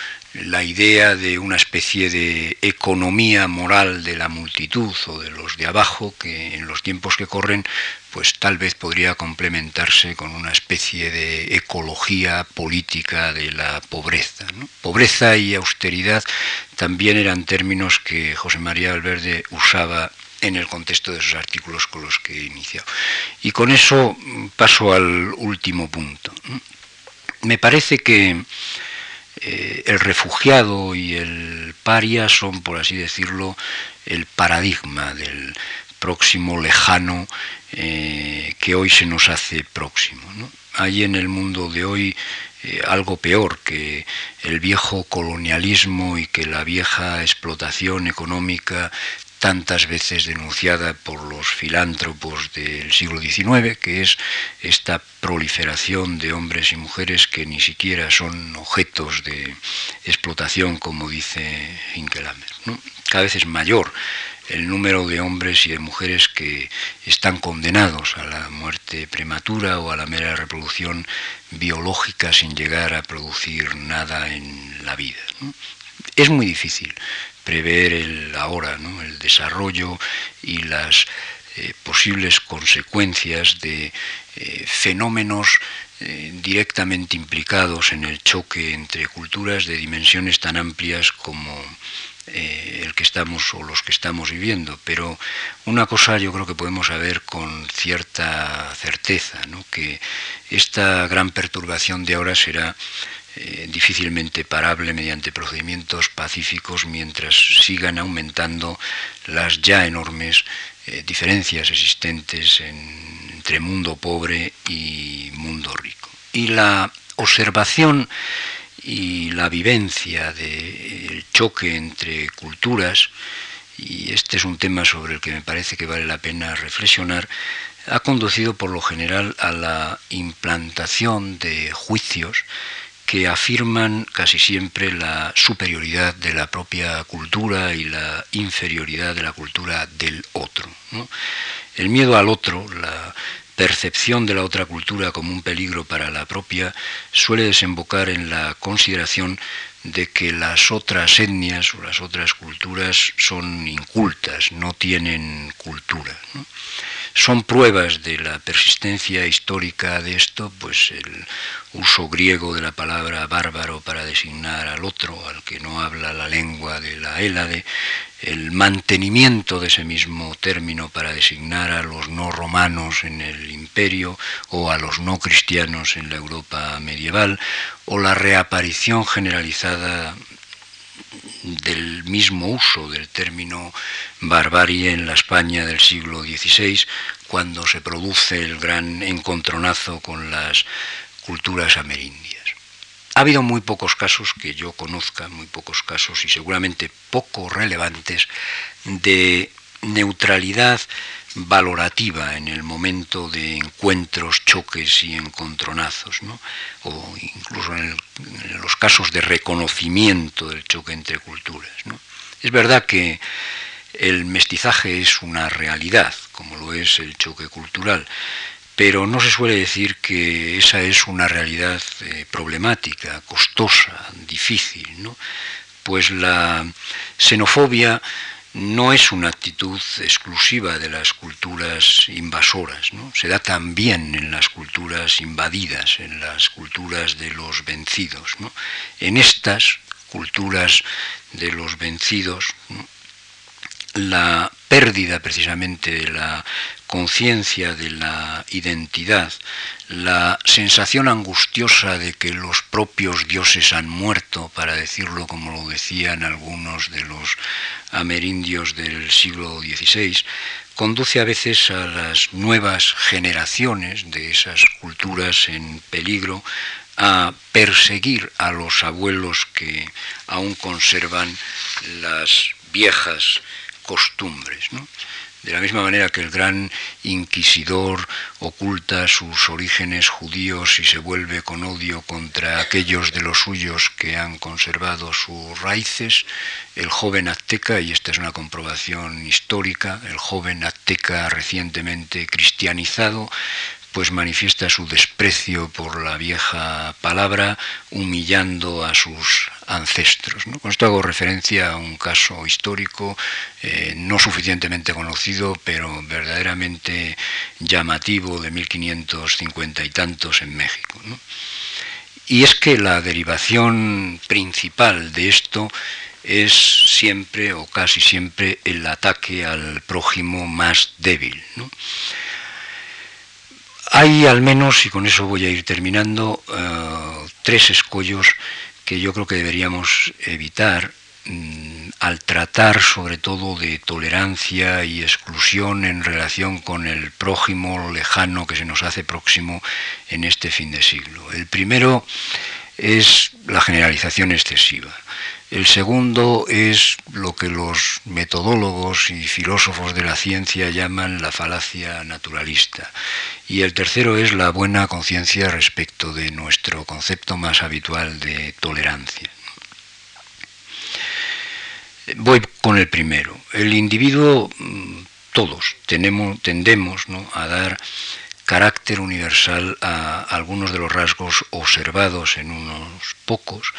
la idea de una especie de economía moral de la multitud o de los de abajo, que en los tiempos que corren, pues tal vez podría complementarse con una especie de ecología política de la pobreza. Pobreza y austeridad también eran términos que José María Valverde usaba en el contexto de esos artículos con los que he iniciado. Y con eso paso al último punto. Me parece que eh, el refugiado y el paria son, por así decirlo, el paradigma del próximo lejano eh, que hoy se nos hace próximo. Hay en el mundo de hoy eh, algo peor que el viejo colonialismo y que la vieja explotación económica tantas veces denunciada por los filántropos del siglo XIX, que es esta proliferación de hombres y mujeres que ni siquiera son objetos de explotación, como dice Hinkelhammer. Cada vez es mayor el número de hombres y de mujeres que están condenados a la muerte prematura o a la mera reproducción biológica sin llegar a producir nada en la vida. Es muy difícil prever el ahora, el desarrollo y las eh, posibles consecuencias de eh, fenómenos eh, directamente implicados en el choque entre culturas de dimensiones tan amplias como el que estamos o los que estamos viviendo. Pero una cosa yo creo que podemos saber con cierta certeza, que esta gran perturbación de ahora será difícilmente parable mediante procedimientos pacíficos mientras sigan aumentando las ya enormes eh, diferencias existentes entre mundo pobre y mundo rico. Y la observación y la vivencia del choque entre culturas, y este es un tema sobre el que me parece que vale la pena reflexionar, ha conducido por lo general a la implantación de juicios que afirman casi siempre la superioridad de la propia cultura y la inferioridad de la cultura del otro. El miedo al otro, la percepción de la otra cultura como un peligro para la propia, suele desembocar en la consideración de que las otras etnias o las otras culturas son incultas, no tienen cultura son pruebas de la persistencia histórica de esto, pues el uso griego de la palabra bárbaro para designar al otro, al que no habla la lengua de la Hélade, el mantenimiento de ese mismo término para designar a los no romanos en el imperio o a los no cristianos en la Europa medieval, o la reaparición generalizada del mismo uso del término barbarie en la España del siglo XVI, cuando se produce el gran encontronazo con las culturas amerindias. Ha habido muy pocos casos que yo conozca, muy pocos casos y seguramente poco relevantes, de neutralidad valorativa en el momento de encuentros, choques y encontronazos, o incluso en, los casos de reconocimiento del choque entre culturas. Es verdad que el mestizaje es una realidad, como lo es el choque cultural, pero no se suele decir que esa es una realidad eh, problemática, costosa, difícil, pues la xenofobia no es una actitud exclusiva de las culturas invasoras, ¿no? se da también en las culturas invadidas, en las culturas de los vencidos. En estas culturas de los vencidos, la pérdida precisamente de la conciencia de la identidad, la sensación angustiosa de que los propios dioses han muerto, para decirlo como lo decían algunos de los amerindios del siglo XVI, conduce a veces a las nuevas generaciones de esas culturas en peligro a perseguir a los abuelos que aún conservan las viejas costumbres. De la misma manera que el gran inquisidor oculta sus orígenes judíos y se vuelve con odio contra aquellos de los suyos que han conservado sus raíces, el joven azteca, y esta es una comprobación histórica, el joven azteca recientemente cristianizado, pues manifiesta su desprecio por la vieja palabra, humillando a sus ancestros. Con esto hago referencia a un caso histórico eh, no suficientemente conocido, pero verdaderamente llamativo de 1550 y tantos en México. Y es que la derivación principal de esto es siempre o casi siempre el ataque al prójimo más débil. Hay al menos, y con eso voy a ir terminando, eh, tres escollos que yo creo que deberíamos evitar mm, al tratar sobre todo de tolerancia y exclusión en relación con el prójimo lejano que se nos hace próximo en este fin de siglo. El primero es la generalización excesiva. El segundo es lo que los metodólogos y filósofos de la ciencia llaman la falacia naturalista. Y el tercero es la buena conciencia respecto de nuestro concepto más habitual de tolerancia. Voy con el primero. El individuo, mm, todos tenemos, tendemos a dar carácter universal a algunos de los rasgos observados en unos pocos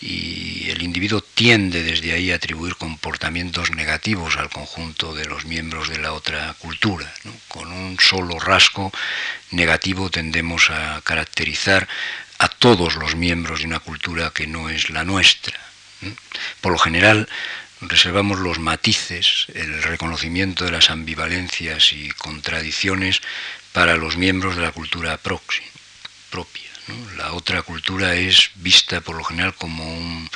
y el individuo tiende desde ahí a atribuir comportamientos negativos al conjunto de los miembros de la otra cultura. Con un solo rasgo negativo tendemos a caracterizar a todos los miembros de una cultura que no es la nuestra. Por lo general, reservamos los matices, el reconocimiento de las ambivalencias y contradicciones para los miembros de la cultura propia. La otra cultura es vista por lo general como un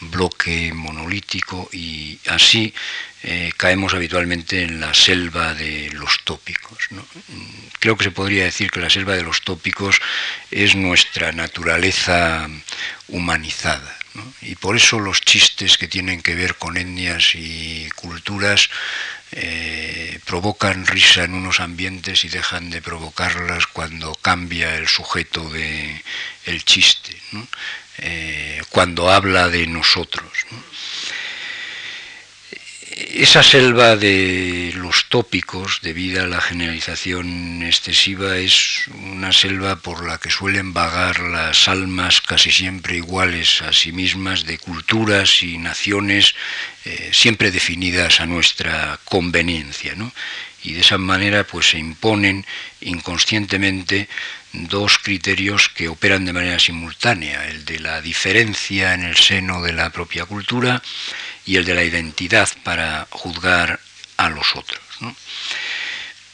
bloque monolítico y así eh, caemos habitualmente en la selva de los tópicos. Creo que se podría decir que la selva de los tópicos es nuestra naturaleza humanizada. Y por eso los chistes que tienen que ver con etnias y culturas eh, provocan risa en unos ambientes y dejan de provocarlas cuando cambia el sujeto de el chiste, eh, cuando habla de nosotros esa selva de los tópicos, debido a la generalización excesiva, es una selva por la que suelen vagar las almas casi siempre iguales a sí mismas, de culturas y naciones eh, siempre definidas a nuestra conveniencia. Y de esa manera pues, se imponen inconscientemente dos criterios que operan de manera simultánea, el de la diferencia en el seno de la propia cultura, y el de la identidad para juzgar a los otros.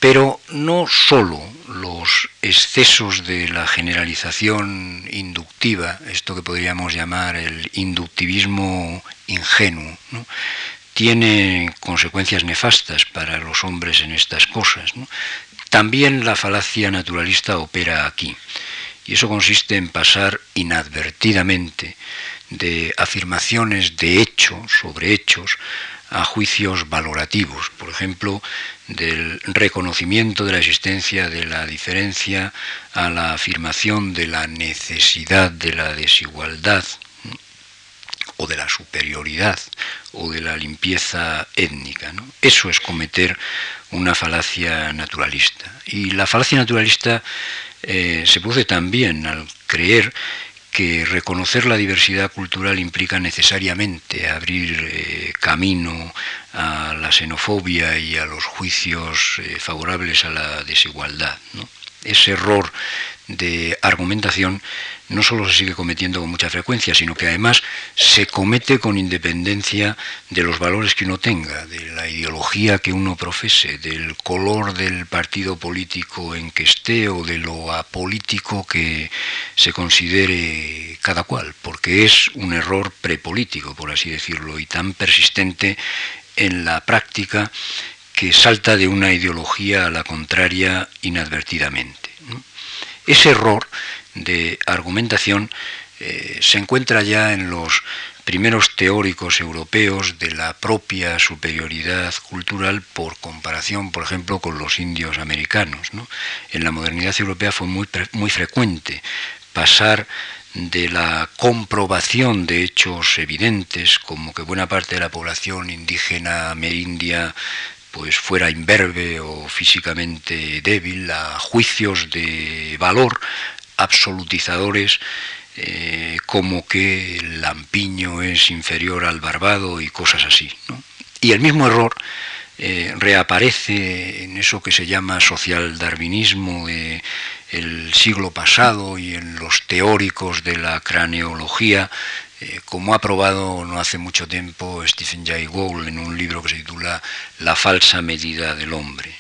Pero no sólo los excesos de la generalización inductiva, esto que podríamos llamar el inductivismo ingenuo, tiene consecuencias nefastas para los hombres en estas cosas. También la falacia naturalista opera aquí, y eso consiste en pasar inadvertidamente de afirmaciones de hechos sobre hechos a juicios valorativos, por ejemplo, del reconocimiento de la existencia de la diferencia a la afirmación de la necesidad de la desigualdad o de la superioridad o de la limpieza étnica. Eso es cometer una falacia naturalista. Y la falacia naturalista eh, se produce también al creer que reconocer la diversidad cultural implica necesariamente abrir eh, camino a la xenofobia y a los juicios eh, favorables a la desigualdad. Ese error de argumentación no solo se sigue cometiendo con mucha frecuencia, sino que además se comete con independencia de los valores que uno tenga, de la ideología que uno profese, del color del partido político en que esté o de lo apolítico que se considere cada cual, porque es un error prepolítico, por así decirlo, y tan persistente en la práctica que salta de una ideología a la contraria inadvertidamente. Ese error de argumentación eh, se encuentra ya en los primeros teóricos europeos de la propia superioridad cultural por comparación, por ejemplo, con los indios americanos. En la modernidad europea fue muy, muy frecuente pasar de la comprobación de hechos evidentes, como que buena parte de la población indígena amerindia pues fuera imberbe o físicamente débil, a juicios de valor absolutizadores eh, como que el lampiño es inferior al barbado y cosas así. Y el mismo error eh, reaparece en eso que se llama social darwinismo del siglo pasado y en los teóricos de la craneología eh, como ha probado no hace mucho tiempo Stephen Jay Gould en un libro que se titula La falsa medida del hombre.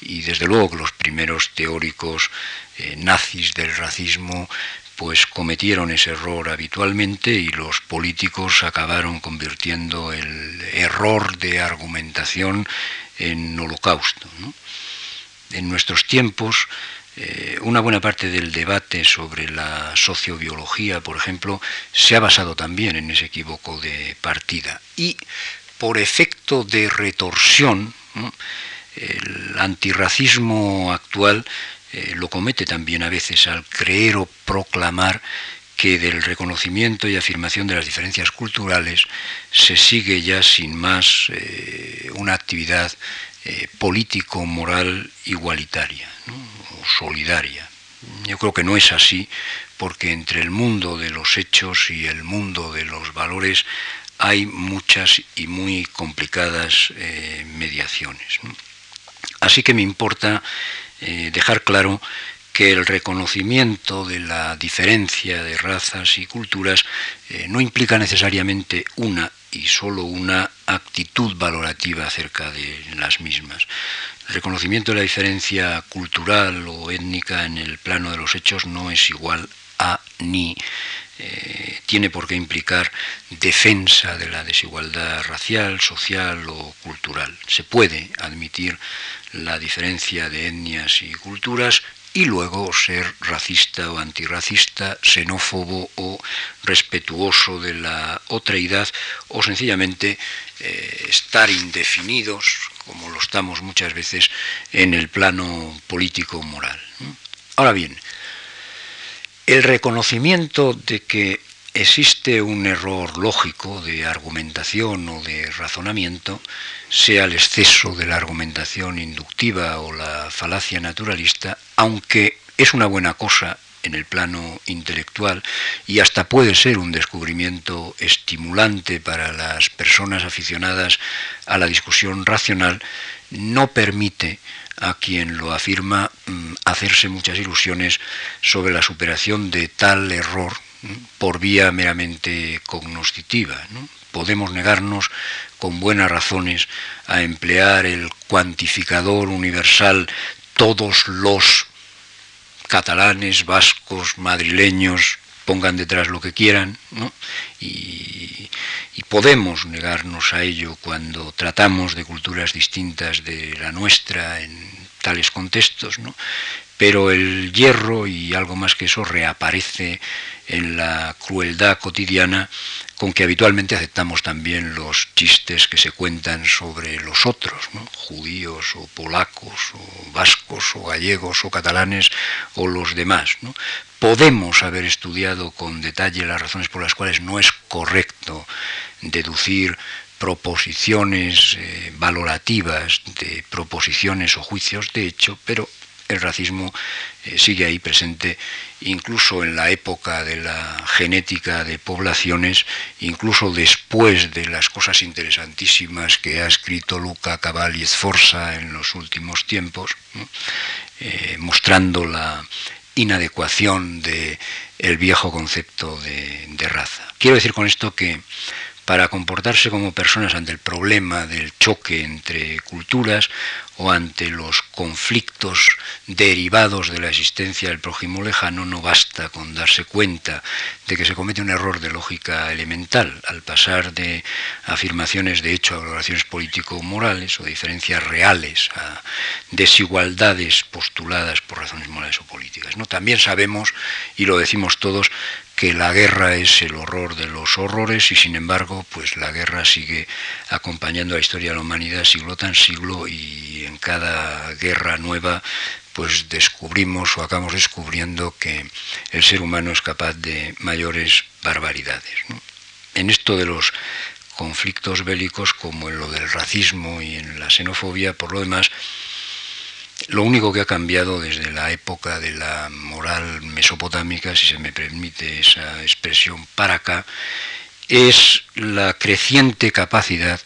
Y desde luego que los primeros teóricos eh, nazis del racismo pues cometieron ese error habitualmente y los políticos acabaron convirtiendo el error de argumentación en holocausto. En nuestros tiempos, eh, una buena parte del debate sobre la sociobiología, por ejemplo, se ha basado también en ese equívoco de partida. Y por efecto de retorsión, el antirracismo actual eh, lo comete también a veces al creer o proclamar que del reconocimiento y afirmación de las diferencias culturales se sigue ya sin más eh, una actividad eh, político-moral igualitaria o solidaria. Yo creo que no es así porque entre el mundo de los hechos y el mundo de los valores hay muchas y muy complicadas eh, mediaciones. Así que me importa dejar claro que el reconocimiento de la diferencia de razas y culturas eh, no implica necesariamente una y solo una actitud valorativa acerca de las mismas. El reconocimiento de la diferencia cultural o étnica en el plano de los hechos no es igual a ni eh, tiene por qué implicar defensa de la desigualdad racial, social o cultural. Se puede admitir la diferencia de etnias y culturas y luego ser racista o antirracista, xenófobo o respetuoso de la otreidad o sencillamente eh, estar indefinidos, como lo estamos muchas veces en el plano político-moral. Ahora bien, el reconocimiento de que existe un error lógico de argumentación o de razonamiento, sea el exceso de la argumentación inductiva o la falacia naturalista, aunque es una buena cosa en el plano intelectual y hasta puede ser un descubrimiento estimulante para las personas aficionadas a la discusión racional, no permite a quien lo afirma mm, hacerse muchas ilusiones sobre la superación de tal error por vía meramente cognoscitiva. Podemos negarnos con buenas razones a emplear el cuantificador universal todos los catalanes, vascos, madrileños, pongan detrás lo que quieran, y, y, podemos negarnos a ello cuando tratamos de culturas distintas de la nuestra en tales contextos, ¿no? pero el hierro y algo más que eso reaparece en la crueldad cotidiana con que habitualmente aceptamos también los chistes que se cuentan sobre los otros, judíos o polacos o vascos o gallegos o catalanes o los demás. Podemos haber estudiado con detalle las razones por las cuales no es correcto deducir proposiciones eh, valorativas de proposiciones o juicios de hecho, pero el racismo eh, sigue ahí presente, incluso en la época de la genética de poblaciones, incluso después de las cosas interesantísimas que ha escrito Luca Cavalli Sforza en los últimos tiempos, eh, mostrando la inadecuación del el viejo concepto de raza. Quiero decir con esto que para comportarse como personas ante el problema del choque entre culturas o ante los conflictos derivados de la existencia del prójimo lejano, no basta con darse cuenta de que se comete un error de lógica elemental al pasar de afirmaciones de hecho a valoraciones político-morales o diferencias reales a desigualdades postuladas por razones morales o políticas. ¿no? También sabemos, y lo decimos todos, que la guerra es el horror de los horrores y sin embargo pues la guerra sigue acompañando la historia de la humanidad siglo tras siglo y en cada guerra nueva pues descubrimos o acabamos descubriendo que el ser humano es capaz de mayores barbaridades. En esto de los conflictos bélicos como en lo del racismo y en la xenofobia, por lo demás, lo único que ha cambiado desde la época de la moral mesopotámica, si se me permite esa expresión, para acá, es la creciente capacidad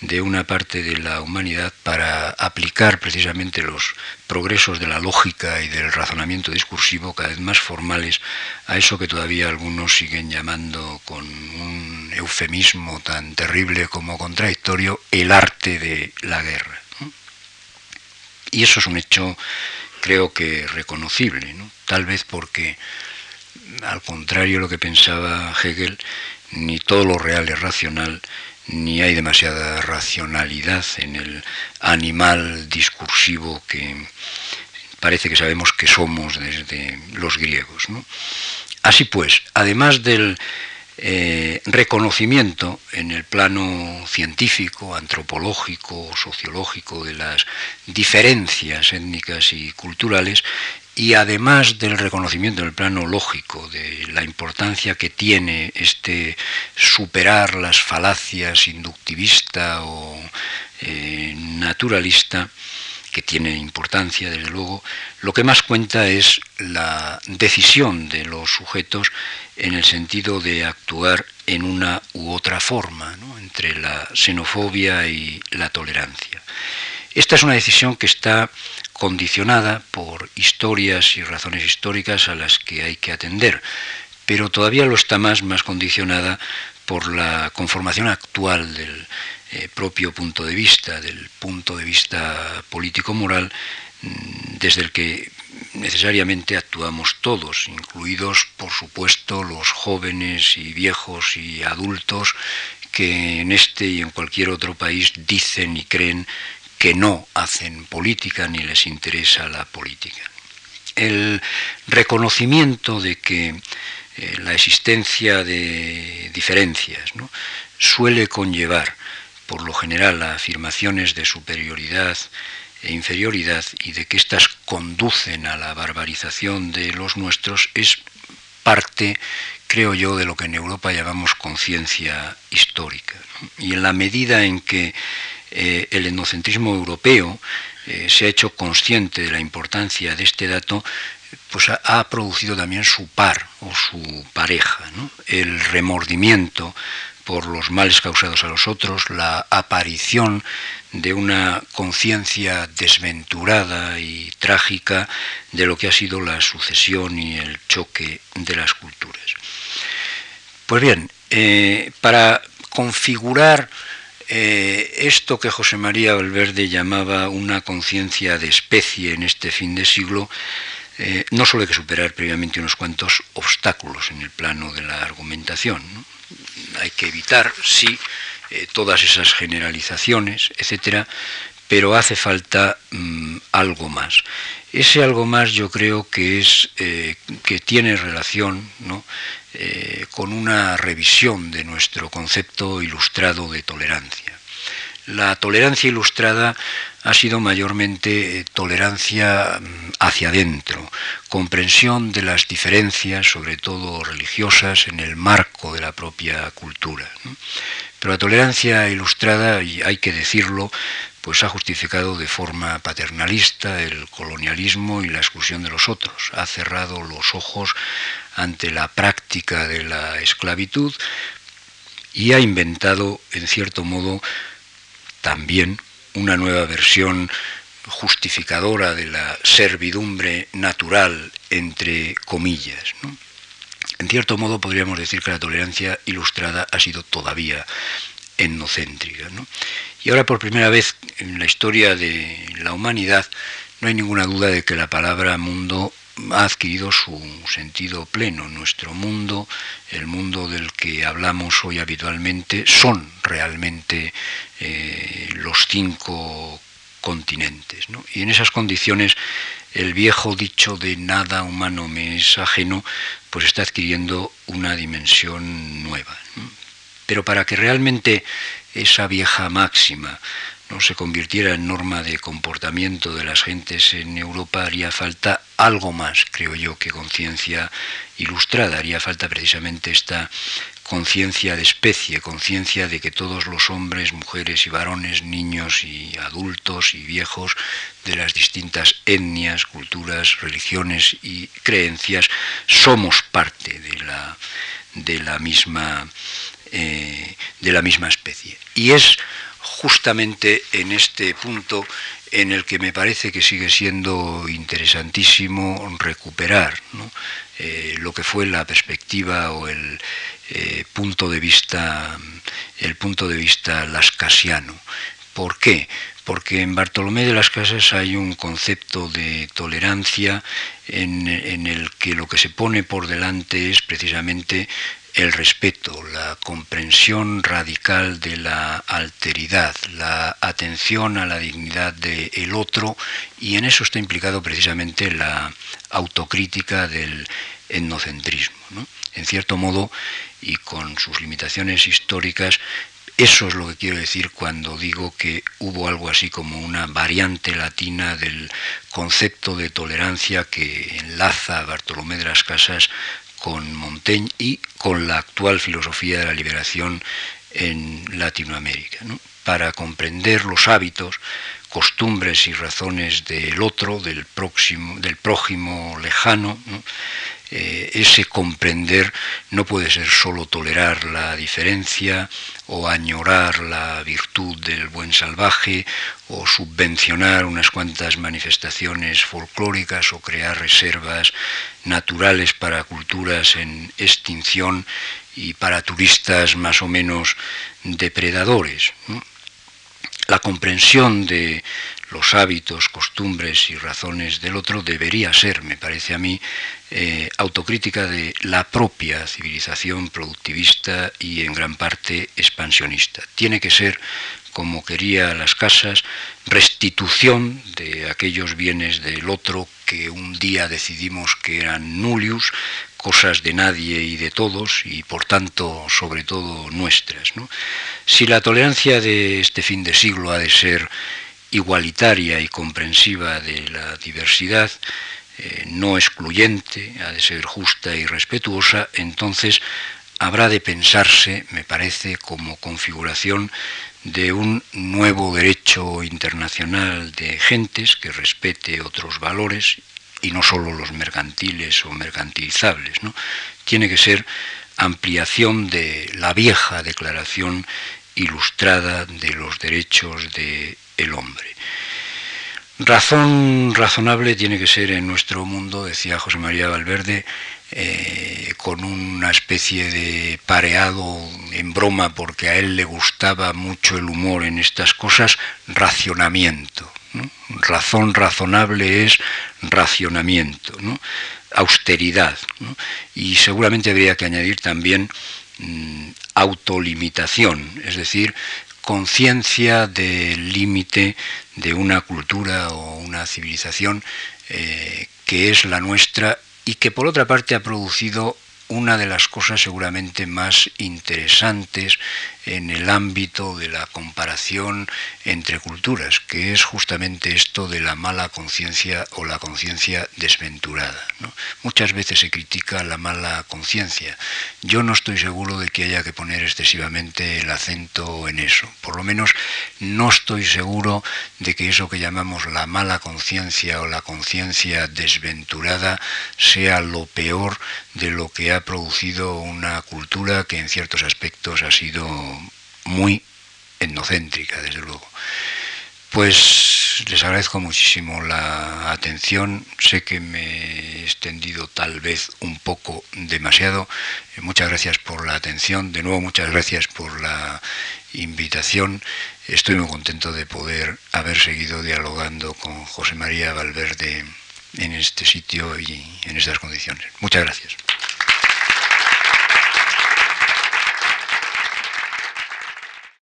de una parte de la humanidad para aplicar precisamente los progresos de la lógica y del razonamiento discursivo cada vez más formales a eso que todavía algunos siguen llamando con un eufemismo tan terrible como contradictorio el arte de la guerra. Y eso es un hecho, creo que reconocible, tal vez porque, al contrario de lo que pensaba Hegel, ni todo lo real es racional, ni hay demasiada racionalidad en el animal discursivo que parece que sabemos que somos desde los griegos. Así pues, además del eh, reconocimiento en el plano científico, antropológico, sociológico de las diferencias étnicas y culturales, y además del reconocimiento en el plano lógico de la importancia que tiene este superar las falacias inductivista o eh, naturalista, que tiene importancia, desde luego, lo que más cuenta es la decisión de los sujetos en el sentido de actuar en una u otra forma, entre la xenofobia y la tolerancia. Esta es una decisión que está condicionada por historias y razones históricas a las que hay que atender, pero todavía lo está más, más condicionada por la conformación actual del eh, propio punto de vista, del punto de vista político-moral, mm, desde el que necesariamente actuamos todos, incluidos, por supuesto, los jóvenes y viejos y adultos que en este y en cualquier otro país dicen y creen que no hacen política ni les interesa la política. El reconocimiento de que eh, la existencia de diferencias suele conllevar por lo general a afirmaciones de superioridad e inferioridad y de que éstas conducen a la barbarización de los nuestros es parte, creo yo, de lo que en Europa llamamos conciencia histórica. Y en la medida en que eh, el etnocentrismo europeo eh, se ha hecho consciente de la importancia de este dato, pues ha, producido también su par o su pareja, el remordimiento por los males causados a los otros, la aparición de una conciencia desventurada y trágica de lo que ha sido la sucesión y el choque de las culturas. Pues bien, eh, para configurar eh, esto que José María Valverde llamaba una conciencia de especie en este fin de siglo, eh, no solo hay que superar previamente unos cuantos obstáculos en el plano de la argumentación. Hay que evitar, sí, eh, todas esas generalizaciones, etcétera, pero hace falta mm, algo más. Ese algo más yo creo que es que tiene relación ¿no? Eh, con una revisión de nuestro concepto ilustrado de tolerancia. La tolerancia ilustrada ha sido mayormente eh, tolerancia mm, hacia adentro, comprensión de las diferencias, sobre todo religiosas, en el marco de la propia cultura. Pero la tolerancia ilustrada, y hay que decirlo, pues ha justificado de forma paternalista el colonialismo y la exclusión de los otros. Ha cerrado los ojos ante la práctica de la esclavitud y ha inventado, en cierto modo, también una nueva versión justificadora de la servidumbre natural, entre comillas. En cierto modo podríamos decir que la tolerancia ilustrada ha sido todavía etnocéntrica. Y ahora por primera vez en la historia de la humanidad no hay ninguna duda de que la palabra mundo ha adquirido su sentido pleno. Nuestro mundo, el mundo del que hablamos hoy habitualmente, son realmente eh, los cinco continentes. Y en esas condiciones el viejo dicho de nada humano me es ajeno, pues está adquiriendo una dimensión nueva. Pero para que realmente esa vieja máxima no se convirtiera en norma de comportamiento de las gentes en Europa, haría falta algo más, creo yo, que conciencia ilustrada. Haría falta precisamente esta conciencia de especie, conciencia de que todos los hombres, mujeres y varones, niños y adultos y viejos de las distintas etnias, culturas, religiones y creencias somos parte de la, de la misma eh, de la misma especie. Y es justamente en este punto en el que me parece que sigue siendo interesantísimo recuperar eh, lo que fue la perspectiva o el eh, punto de vista el punto de vista lascasiano. ¿Por qué? Porque en Bartolomé de las Casas hay un concepto de tolerancia en, en el que lo que se pone por delante es precisamente el respeto, la comprensión radical de la alteridad, la atención a la dignidad del otro y en eso está implicado precisamente la autocrítica del etnocentrismo. En cierto modo, y con sus limitaciones históricas, eso es lo que quiero decir cuando digo que hubo algo así como una variante latina del concepto de tolerancia que enlaza a Bartolomé de las Casas con Montaigne y con la actual filosofía de la liberación en Latinoamérica. Para comprender los hábitos, costumbres y razones del otro, del, próximo, del prójimo lejano, eh, ese comprender no puede ser solo tolerar la diferencia o añorar la virtud del buen salvaje o subvencionar unas cuantas manifestaciones folclóricas o crear reservas naturales para culturas en extinción y para turistas más o menos depredadores. La comprensión de los hábitos, costumbres y razones del otro debería ser, me parece a mí, eh, autocrítica de la propia civilización productivista y en gran parte expansionista. Tiene que ser, como quería las casas, restitución de aquellos bienes del otro que un día decidimos que eran nullius, cosas de nadie y de todos y por tanto sobre todo nuestras. Si la tolerancia de este fin de siglo ha de ser igualitaria y comprensiva de la diversidad, eh, no excluyente, ha de ser justa y respetuosa, entonces habrá de pensarse, me parece, como configuración de un nuevo derecho internacional de gentes que respete otros valores y no solo los mercantiles o mercantilizables. ¿no? Tiene que ser ampliación de la vieja declaración ilustrada de los derechos del hombre. Razón razonable tiene que ser en nuestro mundo, decía José María Valverde, eh, con una especie de pareado en broma, porque a él le gustaba mucho el humor en estas cosas, racionamiento. Razón razonable es racionamiento, austeridad. Y seguramente habría que añadir también mm, autolimitación, es decir, conciencia del límite de una cultura o una civilización eh, que es la nuestra y que por otra parte ha producido una de las cosas seguramente más interesantes en el ámbito de la comparación entre culturas, que es justamente esto de la mala conciencia o la conciencia desventurada. Muchas veces se critica la mala conciencia. Yo no estoy seguro de que haya que poner excesivamente el acento en eso. Por lo menos no estoy seguro de que eso que llamamos la mala conciencia o la conciencia desventurada sea lo peor de lo que ha producido una cultura que en ciertos aspectos ha sido muy etnocéntrica, desde luego. Pues les agradezco muchísimo la atención. Sé que me he extendido tal vez un poco demasiado. Muchas gracias por la atención. De nuevo, muchas gracias por la invitación. Estoy muy contento de poder haber seguido dialogando con José María Valverde en este sitio y en estas condiciones. Muchas gracias.